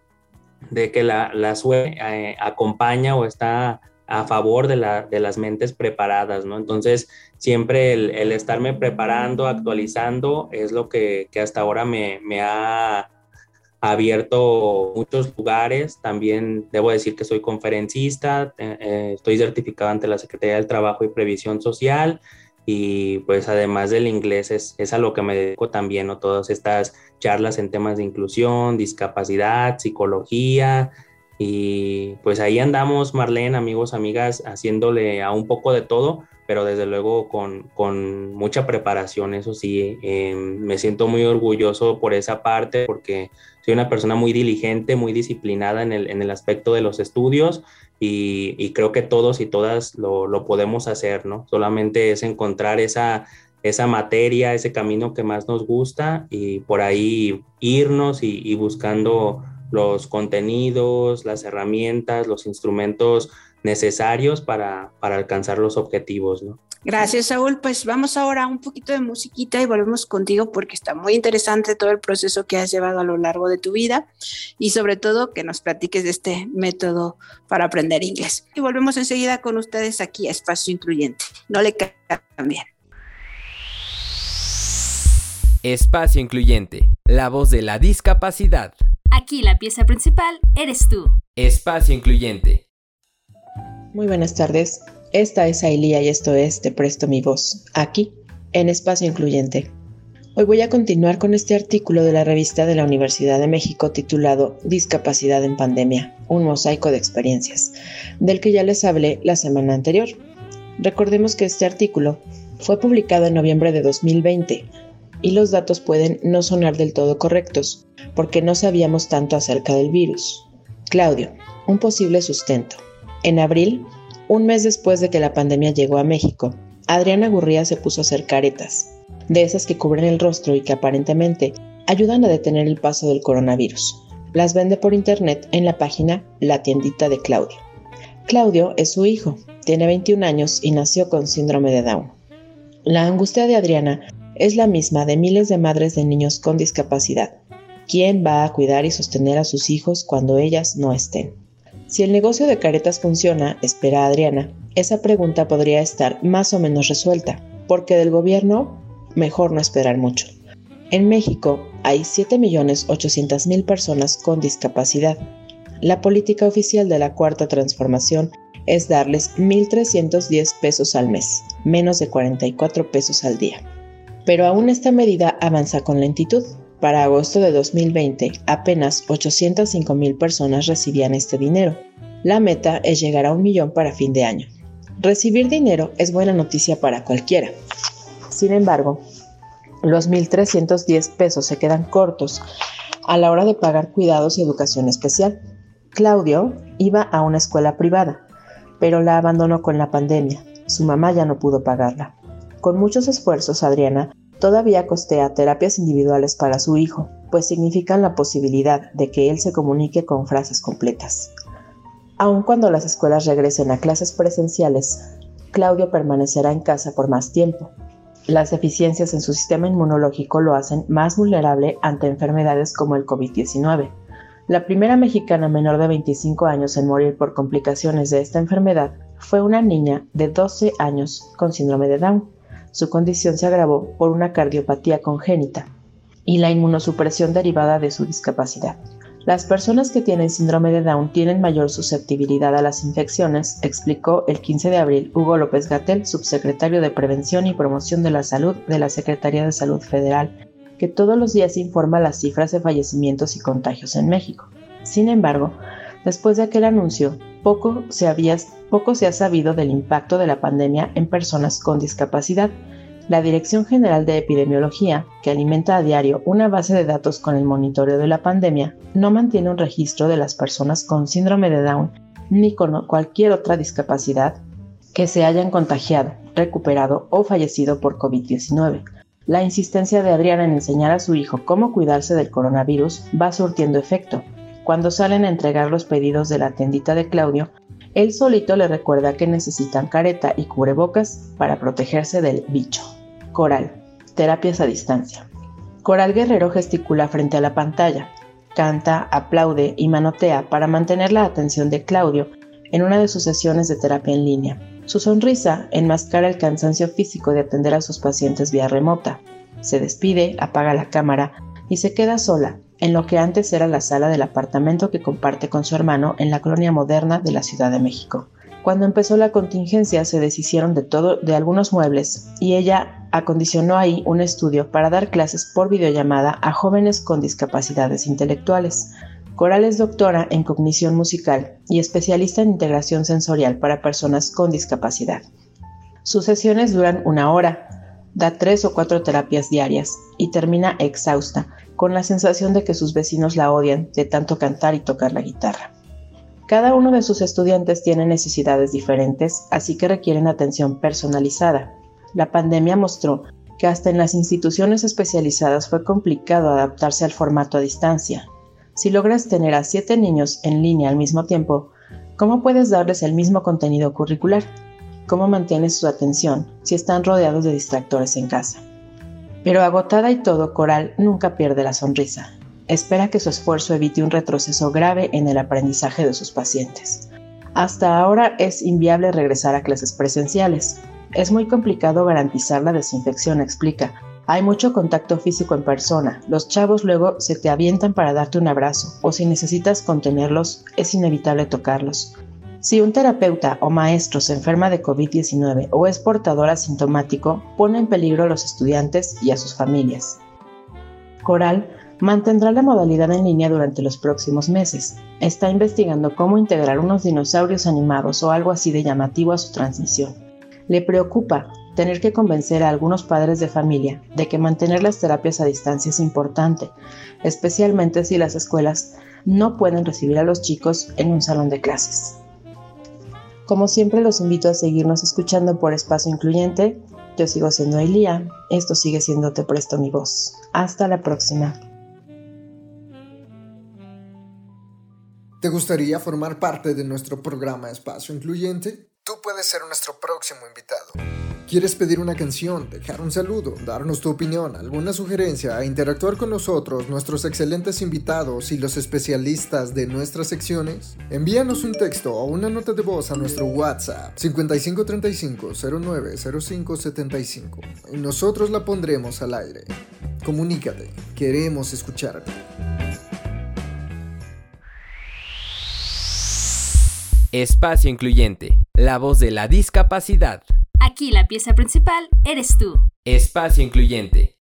de que la, la suerte eh, acompaña o está a favor de, la, de, las mentes preparadas, ¿no? Entonces, siempre el, el estarme preparando, actualizando, es lo que, que hasta ahora me, me ha abierto muchos lugares. También debo decir que soy conferencista, eh, estoy certificado ante la Secretaría del Trabajo y Previsión Social y pues además del inglés es, es a lo que me dedico también, ¿no? Todas estas charlas en temas de inclusión, discapacidad, psicología y pues ahí andamos, Marlene, amigos, amigas, haciéndole a un poco de todo pero desde luego con, con mucha preparación, eso sí, eh, me siento muy orgulloso por esa parte porque soy una persona muy diligente, muy disciplinada en el, en el aspecto de los estudios y, y creo que todos y todas lo, lo, podemos hacer, ¿no? Solamente es encontrar esa, esa materia, ese camino que más nos gusta y por ahí irnos y, y buscando los contenidos, las herramientas, los instrumentos necesarios para, para alcanzar los objetivos, ¿no? Gracias, Saúl. Pues vamos ahora a un poquito de musiquita y volvemos contigo porque está muy interesante todo el proceso que has llevado a lo largo de tu vida y sobre todo que nos platiques de este método para aprender inglés. Y volvemos enseguida con ustedes aquí a Espacio Incluyente. No le cambien. Espacio Incluyente, la voz de la discapacidad. Aquí la pieza principal eres tú. Espacio Incluyente. Muy buenas tardes. Esta es Ailía y esto es Te Presto mi voz, aquí, en Espacio Incluyente. Hoy voy a continuar con este artículo de la revista de la Universidad de México titulado Discapacidad en Pandemia, un mosaico de experiencias, del que ya les hablé la semana anterior. Recordemos que este artículo fue publicado en noviembre de 2020 y los datos pueden no sonar del todo correctos porque no sabíamos tanto acerca del virus. Claudio, un posible sustento. En abril, un mes después de que la pandemia llegó a México, Adriana Gurría se puso a hacer caretas de esas que cubren el rostro y que aparentemente ayudan a detener el paso del coronavirus. Las vende por internet en la página La tiendita de Claudio. Claudio es su hijo, tiene 21 años y nació con síndrome de Down. La angustia de Adriana es la misma de miles de madres de niños con discapacidad. ¿Quién va a cuidar y sostener a sus hijos cuando ellas no estén? Si el negocio de caretas funciona, espera Adriana, esa pregunta podría estar más o menos resuelta, porque del gobierno mejor no esperar mucho. En México hay 7.800.000 personas con discapacidad. La política oficial de la Cuarta Transformación es darles 1.310 pesos al mes, menos de 44 pesos al día. Pero aún esta medida avanza con lentitud. Para agosto de 2020, apenas 805.000 personas recibían este dinero. La meta es llegar a un millón para fin de año. Recibir dinero es buena noticia para cualquiera, sin embargo, los 1.310 pesos se quedan cortos a la hora de pagar cuidados y educación especial. Claudio iba a una escuela privada, pero la abandonó con la pandemia. Su mamá ya no pudo pagarla. Con muchos esfuerzos, Adriana todavía costea terapias individuales para su hijo, pues significan la posibilidad de que él se comunique con frases completas. Aun cuando las escuelas regresen a clases presenciales, Claudio permanecerá en casa por más tiempo, las deficiencias en su sistema inmunológico lo hacen más vulnerable ante enfermedades como el COVID-19. La primera mexicana menor de 25 años en morir por complicaciones de esta enfermedad fue una niña de 12 años con síndrome de Down. Su condición se agravó por una cardiopatía congénita y la inmunosupresión derivada de su discapacidad. Las personas que tienen síndrome de Down tienen mayor susceptibilidad a las infecciones, explicó el 15 de abril Hugo López Gatel, subsecretario de Prevención y Promoción de la Salud de la Secretaría de Salud Federal, que todos los días informa las cifras de fallecimientos y contagios en México. Sin embargo, después de aquel anuncio, poco se, ha sabido del impacto de la pandemia en personas con discapacidad, la Dirección General de Epidemiología, que alimenta a diario una base de datos con el monitoreo de la pandemia, no mantiene un registro de las personas con síndrome de Down ni con cualquier otra discapacidad que se hayan contagiado, recuperado o fallecido por COVID-19. La insistencia de Adriana en enseñar a su hijo cómo cuidarse del coronavirus va surtiendo efecto. Cuando salen a entregar los pedidos de la tendita de Claudio, él solito le recuerda que necesitan careta y cubrebocas para protegerse del bicho. Coral. Terapias a distancia. Coral Guerrero gesticula frente a la pantalla, canta, aplaude y manotea para mantener la atención de Claudio en una de sus sesiones de terapia en línea. Su sonrisa enmascara el cansancio físico de atender a sus pacientes vía remota. Se despide, apaga la cámara y se queda sola en lo que antes era la sala del apartamento que comparte con su hermano en la colonia moderna de la Ciudad de México. Cuando empezó la contingencia se deshicieron de todo de algunos muebles y ella acondicionó ahí un estudio para dar clases por videollamada a jóvenes con discapacidades intelectuales. Coral es doctora en cognición musical y especialista en integración sensorial para personas con discapacidad. Sus sesiones duran una hora, da tres o cuatro terapias diarias y termina exhausta, con la sensación de que sus vecinos la odian de tanto cantar y tocar la guitarra. Cada uno de sus estudiantes tiene necesidades diferentes, así que requieren atención personalizada. La pandemia mostró que hasta en las instituciones especializadas fue complicado adaptarse al formato a distancia. Si logras tener a siete niños en línea al mismo tiempo, ¿cómo puedes darles el mismo contenido curricular? ¿Cómo mantienes su atención si están rodeados de distractores en casa? Pero agotada y todo, Coral nunca pierde la sonrisa espera que su esfuerzo evite un retroceso grave en el aprendizaje de sus pacientes. Hasta ahora es inviable regresar a clases presenciales. Es muy complicado garantizar la desinfección, explica. Hay mucho contacto físico en persona. Los chavos luego se te avientan para darte un abrazo o si necesitas contenerlos, es inevitable tocarlos. Si un terapeuta o maestro se enferma de COVID-19 o es portador asintomático, pone en peligro a los estudiantes y a sus familias. Coral mantendrá la modalidad en línea durante los próximos meses. Está investigando cómo integrar unos dinosaurios animados o algo así de llamativo a su transmisión. Le preocupa tener que convencer a algunos padres de familia de que mantener las terapias a distancia es importante, especialmente si las escuelas no pueden recibir a los chicos en un salón de clases. Como siempre los invito a seguirnos escuchando por Espacio Incluyente. Yo sigo siendo Elia, esto sigue siendo Te Presto mi voz. Hasta la próxima. ¿Te gustaría formar parte de nuestro programa Espacio Incluyente? Tú puedes ser nuestro próximo invitado. ¿Quieres pedir una canción, dejar un saludo, darnos tu opinión, alguna sugerencia e interactuar con nosotros, nuestros excelentes invitados y los especialistas de nuestras secciones? Envíanos un texto o una nota de voz a nuestro WhatsApp 5535-090575 y nosotros la pondremos al aire. Comunícate, queremos escucharte. Espacio Incluyente, la voz de la discapacidad. Aquí la pieza principal eres tú. Espacio Incluyente.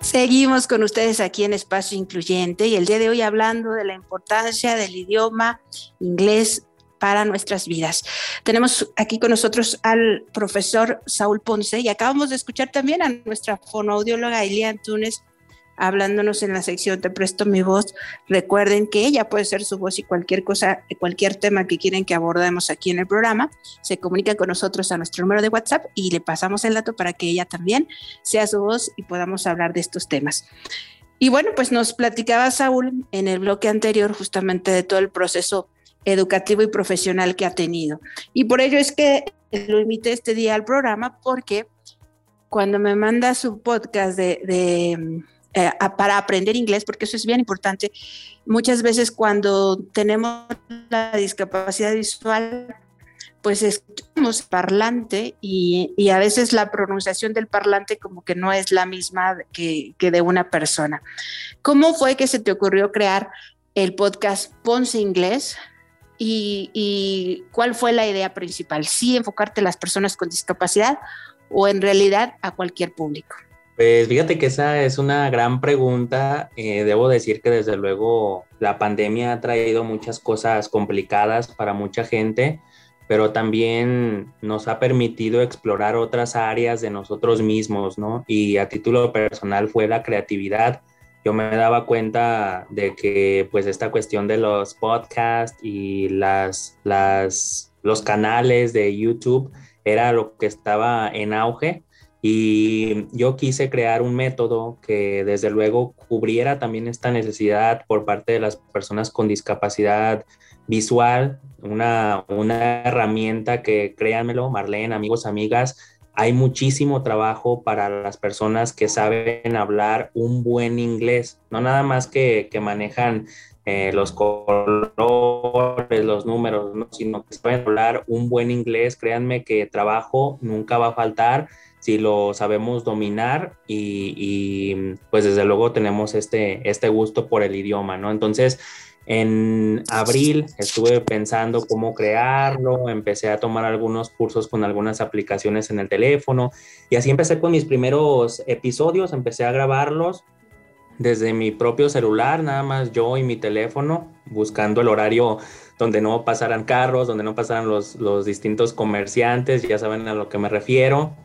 Seguimos con ustedes aquí en Espacio Incluyente y el día de hoy hablando de la importancia del idioma inglés para nuestras vidas. Tenemos aquí con nosotros al profesor Saúl Ponce y acabamos de escuchar también a nuestra fonoaudióloga Elia Antunes hablándonos en la sección Te presto mi voz. Recuerden que ella puede ser su voz y cualquier cosa, cualquier tema que quieren que abordemos aquí en el programa, se comunica con nosotros a nuestro número de WhatsApp y le pasamos el dato para que ella también sea su voz y podamos hablar de estos temas. Y bueno, pues nos platicaba Saúl en el bloque anterior justamente de todo el proceso educativo y profesional que ha tenido. Y por ello es que lo invité este día al programa porque cuando me manda su podcast de eh, para aprender inglés, porque eso es bien importante. Muchas veces cuando tenemos la discapacidad visual, pues escuchamos parlante y, y, a veces la pronunciación del parlante como que no es la misma que, que de una persona. ¿Cómo fue que se te ocurrió crear el podcast Ponce Inglés? Y, y, cuál fue la idea principal? ¿Sí enfocarte a las personas con discapacidad o en realidad a cualquier público? Pues fíjate que esa es una gran pregunta. Eh, debo decir que desde luego la pandemia ha traído muchas cosas complicadas para mucha gente, pero también nos ha permitido explorar otras áreas de nosotros mismos, ¿no? Y a título personal fue la creatividad. Yo me daba cuenta de que pues esta cuestión de los podcasts y las, las, los canales de YouTube era lo que estaba en auge y yo quise crear un método que desde luego cubriera también esta necesidad por parte de las personas con discapacidad visual, una, una herramienta que, créanmelo, Marlene, amigos, amigas, hay muchísimo trabajo para las personas que saben hablar un buen inglés, no nada más que, que manejan eh, los colores, los números, sino que saben hablar un buen inglés, créanme que trabajo nunca va a faltar si lo sabemos dominar y, pues desde luego tenemos este, este gusto por el idioma, ¿no? Entonces, en abril estuve pensando cómo crearlo, empecé a tomar algunos cursos con algunas aplicaciones en el teléfono y así empecé con mis primeros episodios, empecé a grabarlos desde mi propio celular, nada más yo y mi teléfono, buscando el horario donde no pasaran carros, donde no pasaran los, los distintos comerciantes, ya saben a lo que me refiero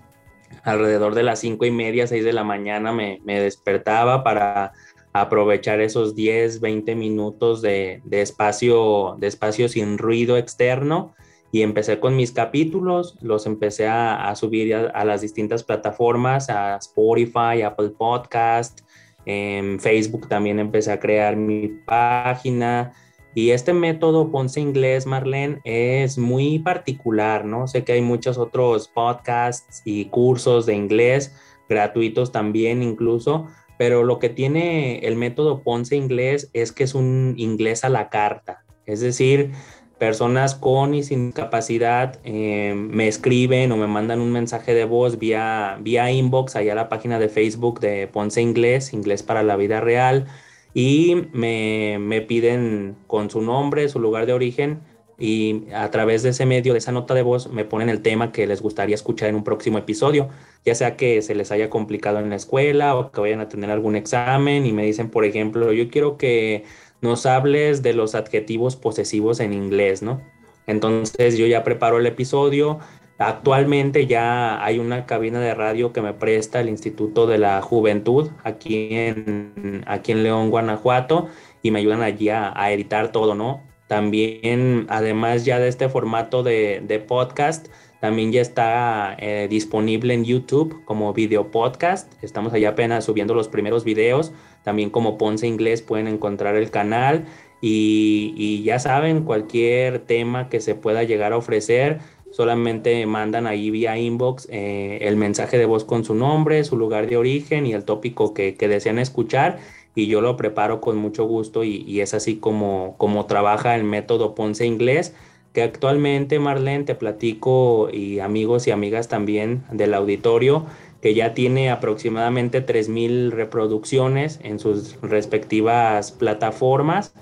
alrededor de las cinco y media, seis de la mañana me, despertaba para aprovechar esos 10, 20 minutos de, espacio, de espacio sin ruido externo. Y empecé con mis capítulos, los empecé a, subir a, las distintas plataformas, a Spotify, Apple Podcast, en Facebook también empecé a crear mi página, y este método Ponce Inglés, Marlene, es muy particular, ¿no? Sé que hay muchos otros podcasts y cursos de inglés, gratuitos también incluso, pero lo que tiene el método Ponce Inglés es que es un inglés a la carta. Es decir, personas con y sin capacidad eh, me escriben o me mandan un mensaje de voz vía, vía inbox allá a la página de Facebook de Ponce Inglés, Inglés para la Vida Real y me, piden con su nombre, su lugar de origen, y a través de ese medio, de esa nota de voz, me ponen el tema que les gustaría escuchar en un próximo episodio, ya sea que se les haya complicado en la escuela o que vayan a tener algún examen y me dicen, por ejemplo, yo quiero que nos hables de los adjetivos posesivos en inglés, ¿no? Entonces yo ya preparo el episodio. Actualmente ya hay una cabina de radio que me presta el Instituto de la Juventud aquí en, aquí en León, Guanajuato, y me ayudan allí a, editar todo, ¿no? También, además ya de este formato de, podcast, también ya está eh, disponible en YouTube como video podcast. Estamos allá apenas subiendo los primeros videos. También como Ponce Inglés pueden encontrar el canal. Y, ya saben, cualquier tema que se pueda llegar a ofrecer, solamente mandan ahí vía inbox eh, el mensaje de voz con su nombre, su lugar de origen y el tópico que, que desean escuchar y yo lo preparo con mucho gusto y, es así como, como trabaja el método Ponce Inglés, que actualmente Marlene te platico y amigos y amigas también del auditorio, que ya tiene aproximadamente 3.000 reproducciones en sus respectivas plataformas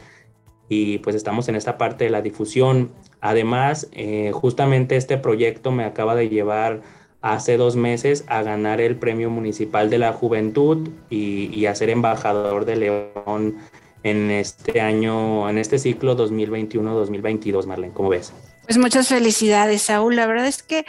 y pues estamos en esta parte de la difusión. Además, eh, justamente este proyecto me acaba de llevar hace dos meses a ganar el Premio Municipal de la Juventud y, a ser embajador de León en este año, en este ciclo 2021-2022, Marlene, ¿cómo ves? Pues muchas felicidades, Saúl. La verdad es que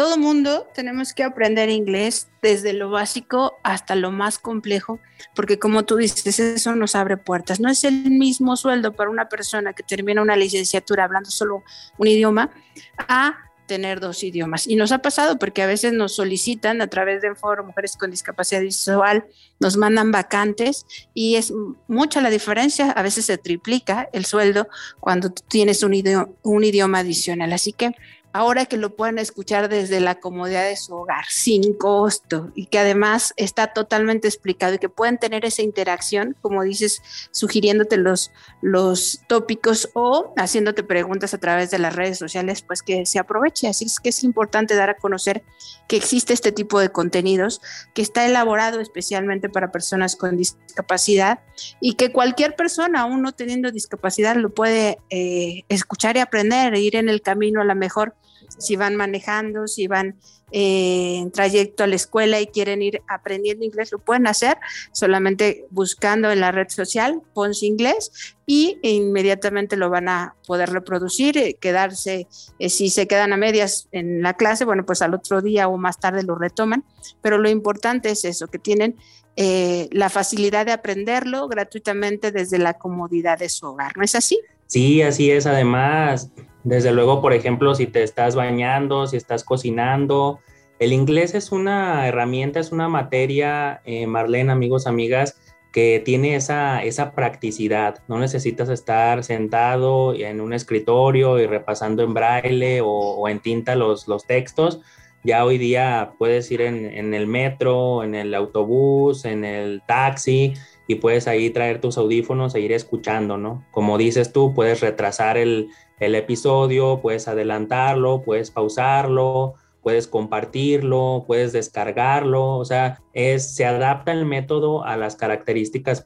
todo mundo tenemos que aprender inglés desde lo básico hasta lo más complejo, porque como tú dices, eso nos abre puertas. No es el mismo sueldo para una persona que termina una licenciatura hablando solo un idioma a tener dos idiomas. Y nos ha pasado porque a veces nos solicitan a través del foro Mujeres con Discapacidad Visual, nos mandan vacantes y es mucha la diferencia, a veces se triplica el sueldo cuando tienes un idioma, un idioma adicional. Así que ahora que lo pueden escuchar desde la comodidad de su hogar, sin costo, y que además está totalmente explicado y que pueden tener esa interacción, como dices, sugiriéndote los, los tópicos o haciéndote preguntas a través de las redes sociales, pues que se aproveche. Así es que es importante dar a conocer que existe este tipo de contenidos, que está elaborado especialmente para personas con discapacidad y que cualquier persona, aún no teniendo discapacidad, lo puede eh, escuchar y aprender, e ir en el camino a la mejor si van manejando, si van eh, en trayecto a la escuela y quieren ir aprendiendo inglés, lo pueden hacer solamente buscando en la red social Pons Inglés y inmediatamente lo van a poder reproducir, eh, quedarse, eh, si se quedan a medias en la clase, bueno, pues al otro día o más tarde lo retoman, pero lo importante es eso, que tienen la facilidad de aprenderlo gratuitamente desde la comodidad de su hogar, ¿no es así? Sí, así es. Además, desde luego, por ejemplo, si te estás bañando, si estás cocinando, el inglés es una herramienta, es una materia, eh, Marlene, amigos, amigas, que tiene esa, esa practicidad. No necesitas estar sentado en un escritorio y repasando en braille o, en tinta los, los, textos. Ya hoy día puedes ir en, en, el metro, en el autobús, en el taxi y puedes ahí traer tus audífonos e ir escuchando, ¿no? Como dices tú, puedes retrasar el, el episodio, puedes adelantarlo, puedes pausarlo, puedes compartirlo, puedes descargarlo, o sea, es, se adapta el método a las características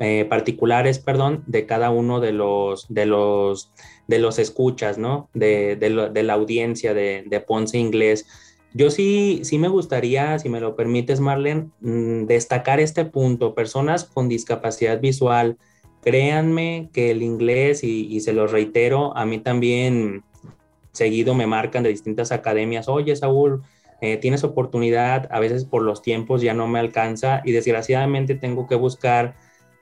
eh, particulares, perdón, de cada uno de los, de los, de los escuchas, ¿no? De, de, la audiencia de, de, Ponce Inglés. Yo sí, sí me gustaría, si me lo permites, Marlene, mm, destacar este punto, personas con discapacidad visual, Créanme que el inglés, y, se lo reitero, a mí también seguido me marcan de distintas academias, oye Saúl, eh, tienes oportunidad, a veces por los tiempos ya no me alcanza y desgraciadamente tengo que buscar,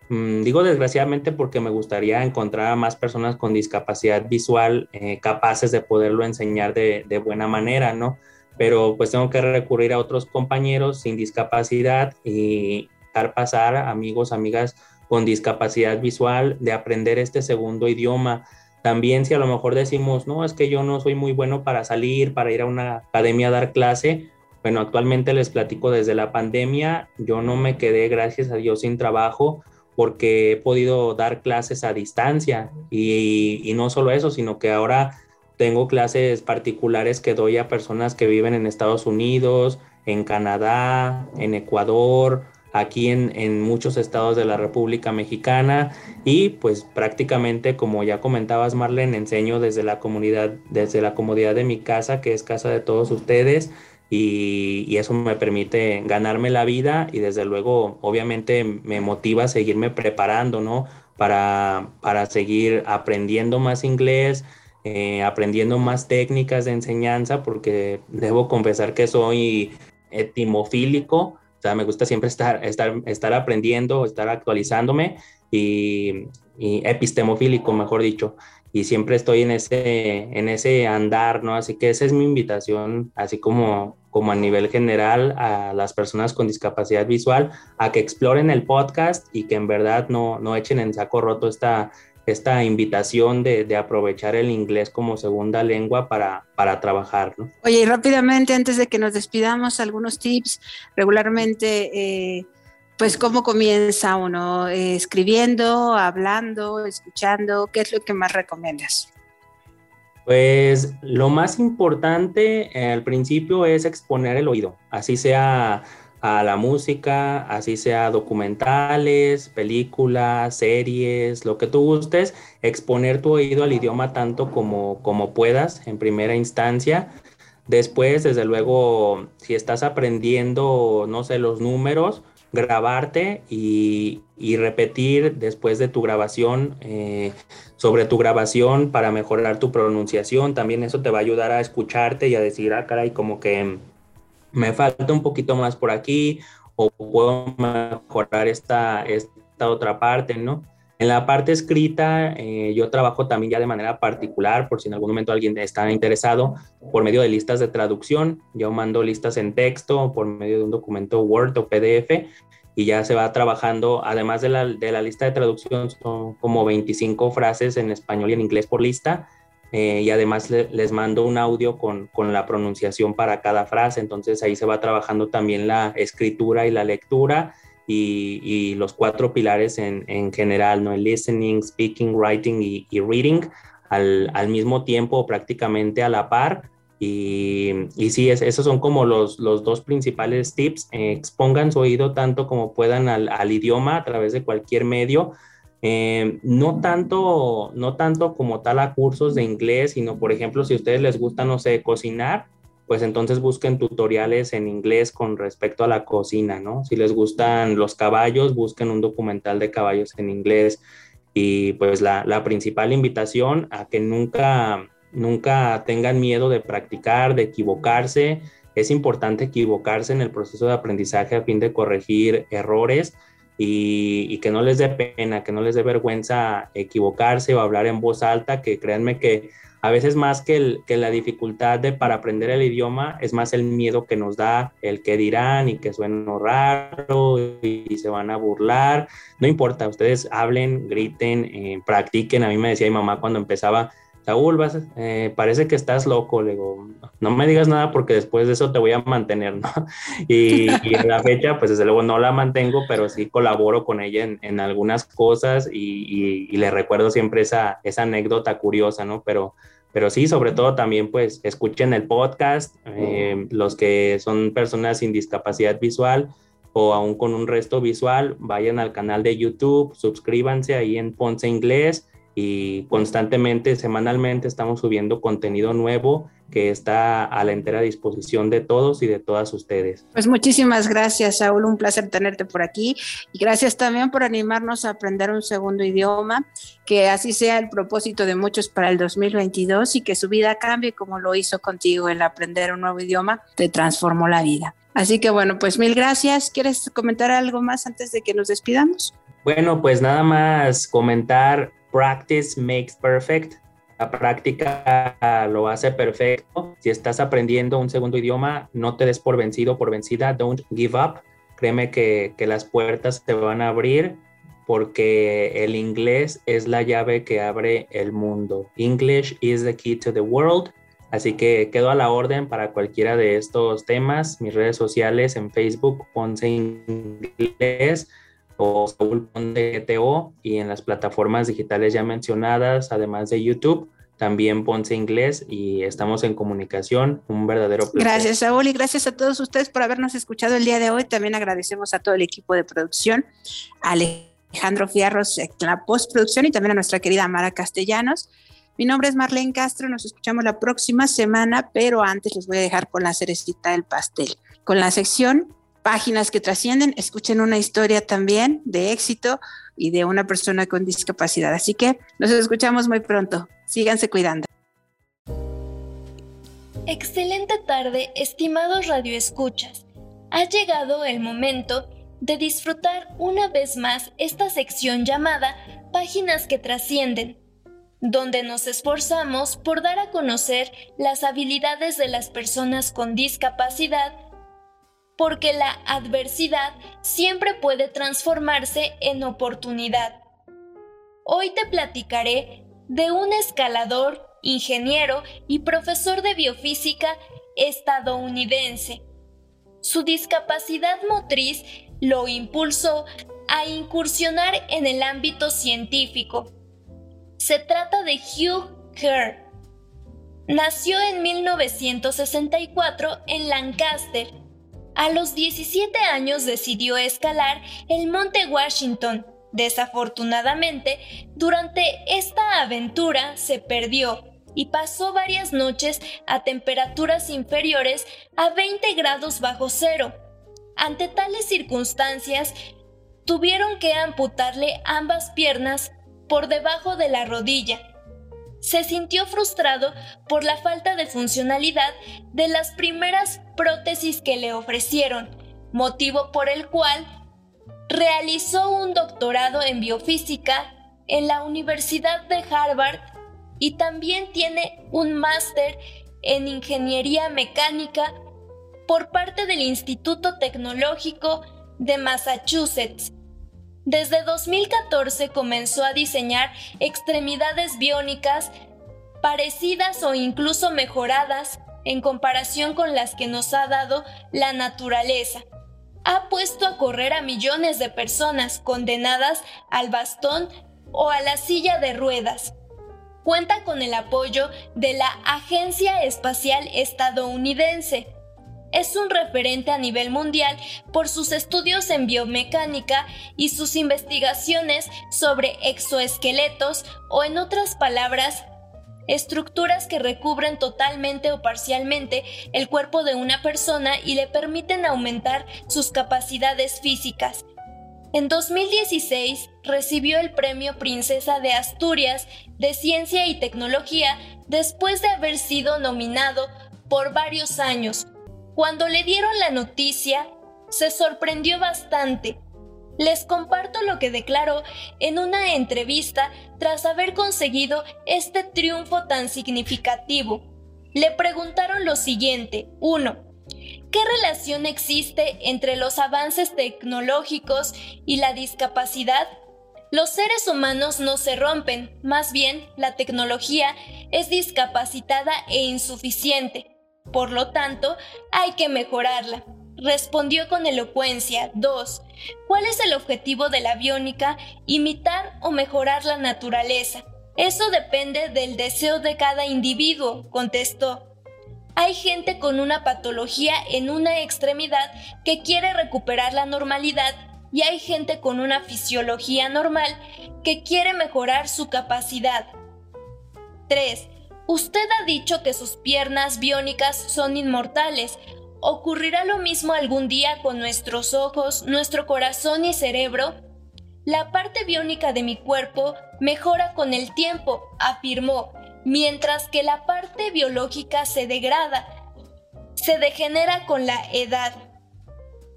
mm, digo desgraciadamente porque me gustaría encontrar a más personas con discapacidad visual eh, capaces de poderlo enseñar de, de, buena manera, ¿no? Pero pues tengo que recurrir a otros compañeros sin discapacidad y dar pasar, amigos, amigas, con discapacidad visual de aprender este segundo idioma. También si a lo mejor decimos, no, es que yo no soy muy bueno para salir, para ir a una academia a dar clase. Bueno, actualmente les platico desde la pandemia, yo no me quedé, gracias a Dios, sin trabajo porque he podido dar clases a distancia y, y no solo eso, sino que ahora tengo clases particulares que doy a personas que viven en Estados Unidos, en Canadá, en Ecuador, aquí en, muchos estados de la República Mexicana y pues prácticamente como ya comentabas Marlene, enseño desde la comunidad, desde la comodidad de mi casa, que es casa de todos ustedes y, y, eso me permite ganarme la vida y desde luego obviamente me motiva a seguirme preparando, ¿no? Para, para seguir aprendiendo más inglés, eh, aprendiendo más técnicas de enseñanza, porque debo confesar que soy etimofílico, sea, me gusta siempre estar, estar, estar aprendiendo, estar actualizándome y, epistemofílico, mejor dicho. Y siempre estoy en ese, en ese andar, ¿no? Así que esa es mi invitación, así como, como a nivel general a las personas con discapacidad visual, a que exploren el podcast y que en verdad no, no echen en saco roto esta, esta invitación de, aprovechar el inglés como segunda lengua para, para trabajar. ¿no? Oye, y rápidamente, antes de que nos despidamos, algunos tips. Regularmente, eh, pues, ¿cómo comienza uno? Eh, escribiendo, hablando, escuchando, ¿qué es lo que más recomiendas? Pues lo más importante al principio es exponer el oído, así sea a la música, así sea documentales, películas, series, lo que tú gustes, exponer tu oído al idioma tanto como, como puedas en primera instancia. Después, desde luego, si estás aprendiendo, no sé, los números, grabarte y, repetir después de tu grabación eh, sobre tu grabación para mejorar tu pronunciación. También eso te va a ayudar a escucharte y a decir, ah, caray, como que me falta un poquito más por aquí o puedo mejorar esta, esta otra parte, ¿no? En la parte escrita, eh, yo trabajo también ya de manera particular, por si en algún momento alguien está interesado, por medio de listas de traducción. Yo mando listas en texto por medio de un documento Word o PDF y ya se va trabajando, además de la, de la lista de traducción, son como 25 frases en español y en inglés por lista eh, y además les mando un audio con, con, la pronunciación para cada frase, entonces ahí se va trabajando también la escritura y la lectura y, los cuatro pilares en, en, general, ¿no? El listening, speaking, writing y, reading al, al, mismo tiempo prácticamente a la par. Y, y sí, es, esos son como los, los dos principales tips. Expongan su oído tanto como puedan al, al idioma a través de cualquier medio eh, no, tanto, no tanto como tal a cursos de inglés, sino por ejemplo, si a ustedes les gusta, no sé, cocinar, pues entonces busquen tutoriales en inglés con respecto a la cocina, ¿no? Si les gustan los caballos, busquen un documental de caballos en inglés. Y pues la, la principal invitación a que nunca, nunca tengan miedo de practicar, de equivocarse. Es importante equivocarse en el proceso de aprendizaje a fin de corregir errores y, que no les dé pena, que no les dé vergüenza equivocarse o hablar en voz alta, que créanme que a veces más que, que la dificultad de para aprender el idioma, es más el miedo que nos da el que dirán y que suena raro y, se van a burlar. No importa, ustedes hablen, griten, eh, practiquen. A mí me decía mi mamá cuando empezaba, Saúl, vas, eh, parece que estás loco. Le digo, no me digas nada porque después de eso te voy a mantener, ¿no? *laughs* Y, en la fecha, pues desde luego no la mantengo, pero sí colaboro con ella en, algunas cosas y, le recuerdo siempre esa, esa anécdota curiosa, ¿no? Pero, pero sí, sobre todo también, pues escuchen el podcast, eh, los que son personas sin discapacidad visual o aún con un resto visual, vayan al canal de YouTube, suscríbanse ahí en Ponce Inglés y constantemente, semanalmente estamos subiendo contenido nuevo que está a la entera disposición de todos y de todas ustedes. Pues muchísimas gracias, Saúl. Un placer tenerte por aquí. Y gracias también por animarnos a aprender un segundo idioma, que así sea el propósito de muchos para el 2022 y que su vida cambie como lo hizo contigo el aprender un nuevo idioma, te transformó la vida. Así que bueno, pues mil gracias. ¿Quieres comentar algo más antes de que nos despidamos? Bueno, pues nada más comentar practice makes perfect. La práctica lo hace perfecto. Si estás aprendiendo un segundo idioma, no te des por vencido, por vencida. Don't give up. Créeme que, que las puertas te van a abrir porque el inglés es la llave que abre el mundo. English is the key to the world. Así que quedo a la orden para cualquiera de estos temas. Mis redes sociales en Facebook, Ponce Inglés o Saúl y en las plataformas digitales ya mencionadas, además de YouTube, también Ponce Inglés y estamos en comunicación, un verdadero placer. Gracias, Saúl, y gracias a todos ustedes por habernos escuchado el día de hoy. También agradecemos a todo el equipo de producción, a Alejandro Fierros en la postproducción y también a nuestra querida Mara Castellanos. Mi nombre es Marlene Castro, nos escuchamos la próxima semana, pero antes les voy a dejar con la cerecita del pastel, con la sección Páginas que trascienden, escuchen una historia también de éxito y de una persona con discapacidad. Así que nos escuchamos muy pronto. Síganse cuidando. Excelente tarde, estimados radioescuchas. Ha llegado el momento de disfrutar una vez más esta sección llamada Páginas que trascienden, donde nos esforzamos por dar a conocer las habilidades de las personas con discapacidad, porque la adversidad siempre puede transformarse en oportunidad. Hoy te platicaré de un escalador, ingeniero y profesor de biofísica estadounidense. Su discapacidad motriz lo impulsó a incursionar en el ámbito científico. Se trata de Hugh Kerr. Nació en 1964 en Lancaster. A los 17 años decidió escalar el Monte Washington, Desafortunadamente, durante esta aventura se perdió y pasó varias noches a temperaturas inferiores a 20 grados bajo cero. Ante tales circunstancias, tuvieron que amputarle ambas piernas por debajo de la rodilla. Se sintió frustrado por la falta de funcionalidad de las primeras prótesis que le ofrecieron, motivo por el cual Realizó un doctorado en biofísica en la Universidad de Harvard y también tiene un máster en ingeniería mecánica por parte del Instituto Tecnológico de Massachusetts. Desde 2014 comenzó a diseñar extremidades biónicas parecidas o incluso mejoradas en comparación con las que nos ha dado la naturaleza ha puesto a correr a millones de personas condenadas al bastón o a la silla de ruedas. Cuenta con el apoyo de la Agencia Espacial Estadounidense. Es un referente a nivel mundial por sus estudios en biomecánica y sus investigaciones sobre exoesqueletos o en otras palabras, estructuras que recubren totalmente o parcialmente el cuerpo de una persona y le permiten aumentar sus capacidades físicas. En 2016 recibió el Premio Princesa de Asturias de Ciencia y Tecnología después de haber sido nominado por varios años. Cuando le dieron la noticia, se sorprendió bastante les comparto lo que declaró en una entrevista tras haber conseguido este triunfo tan significativo. Le preguntaron lo siguiente. 1. ¿Qué relación existe entre los avances tecnológicos y la discapacidad? Los seres humanos no se rompen, más bien la tecnología es discapacitada e insuficiente. Por lo tanto, hay que mejorarla. Respondió con elocuencia. 2. ¿Cuál es el objetivo de la biónica? Imitar o mejorar la naturaleza. Eso depende del deseo de cada individuo, contestó. Hay gente con una patología en una extremidad que quiere recuperar la normalidad y hay gente con una fisiología normal que quiere mejorar su capacidad. 3. Usted ha dicho que sus piernas biónicas son inmortales. ¿Ocurrirá lo mismo algún día con nuestros ojos, nuestro corazón y cerebro? La parte biónica de mi cuerpo mejora con el tiempo, afirmó, mientras que la parte biológica se degrada, se degenera con la edad.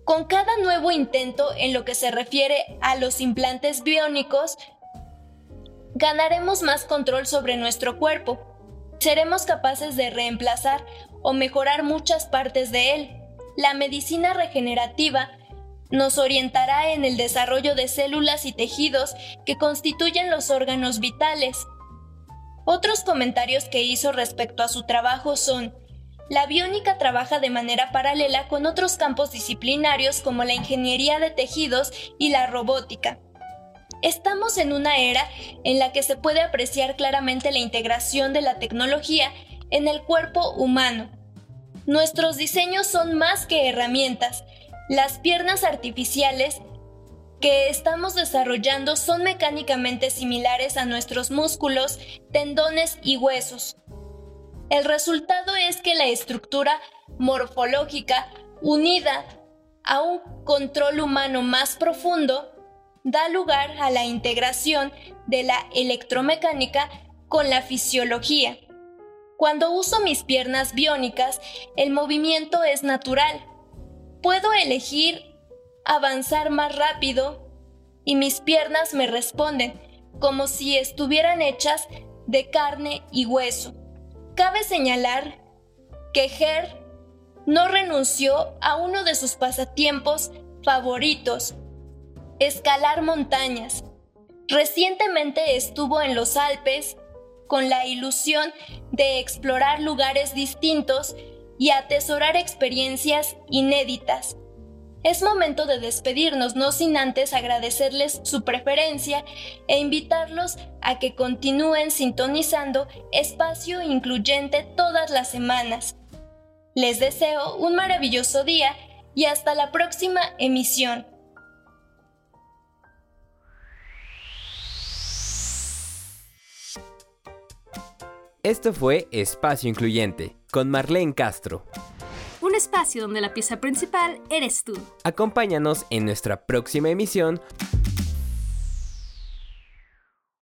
Con cada nuevo intento en lo que se refiere a los implantes biónicos, ganaremos más control sobre nuestro cuerpo. Seremos capaces de reemplazar o mejorar muchas partes de él. La medicina regenerativa nos orientará en el desarrollo de células y tejidos que constituyen los órganos vitales. Otros comentarios que hizo respecto a su trabajo son, la biónica trabaja de manera paralela con otros campos disciplinarios como la ingeniería de tejidos y la robótica. Estamos en una era en la que se puede apreciar claramente la integración de la tecnología en el cuerpo humano. Nuestros diseños son más que herramientas. Las piernas artificiales que estamos desarrollando son mecánicamente similares a nuestros músculos, tendones y huesos. El resultado es que la estructura morfológica, unida a un control humano más profundo, da lugar a la integración de la electromecánica con la fisiología. Cuando uso mis piernas biónicas, el movimiento es natural. Puedo elegir avanzar más rápido y mis piernas me responden como si estuvieran hechas de carne y hueso. Cabe señalar que Her no renunció a uno de sus pasatiempos favoritos, escalar montañas. Recientemente estuvo en los Alpes con la ilusión de explorar lugares distintos y atesorar experiencias inéditas. Es momento de despedirnos, no sin antes agradecerles su preferencia e invitarlos a que continúen sintonizando Espacio Incluyente todas las semanas. Les deseo un maravilloso día y hasta la próxima emisión. Esto fue Espacio Incluyente con Marlene Castro. Un espacio donde la pieza principal eres tú. Acompáñanos en nuestra próxima emisión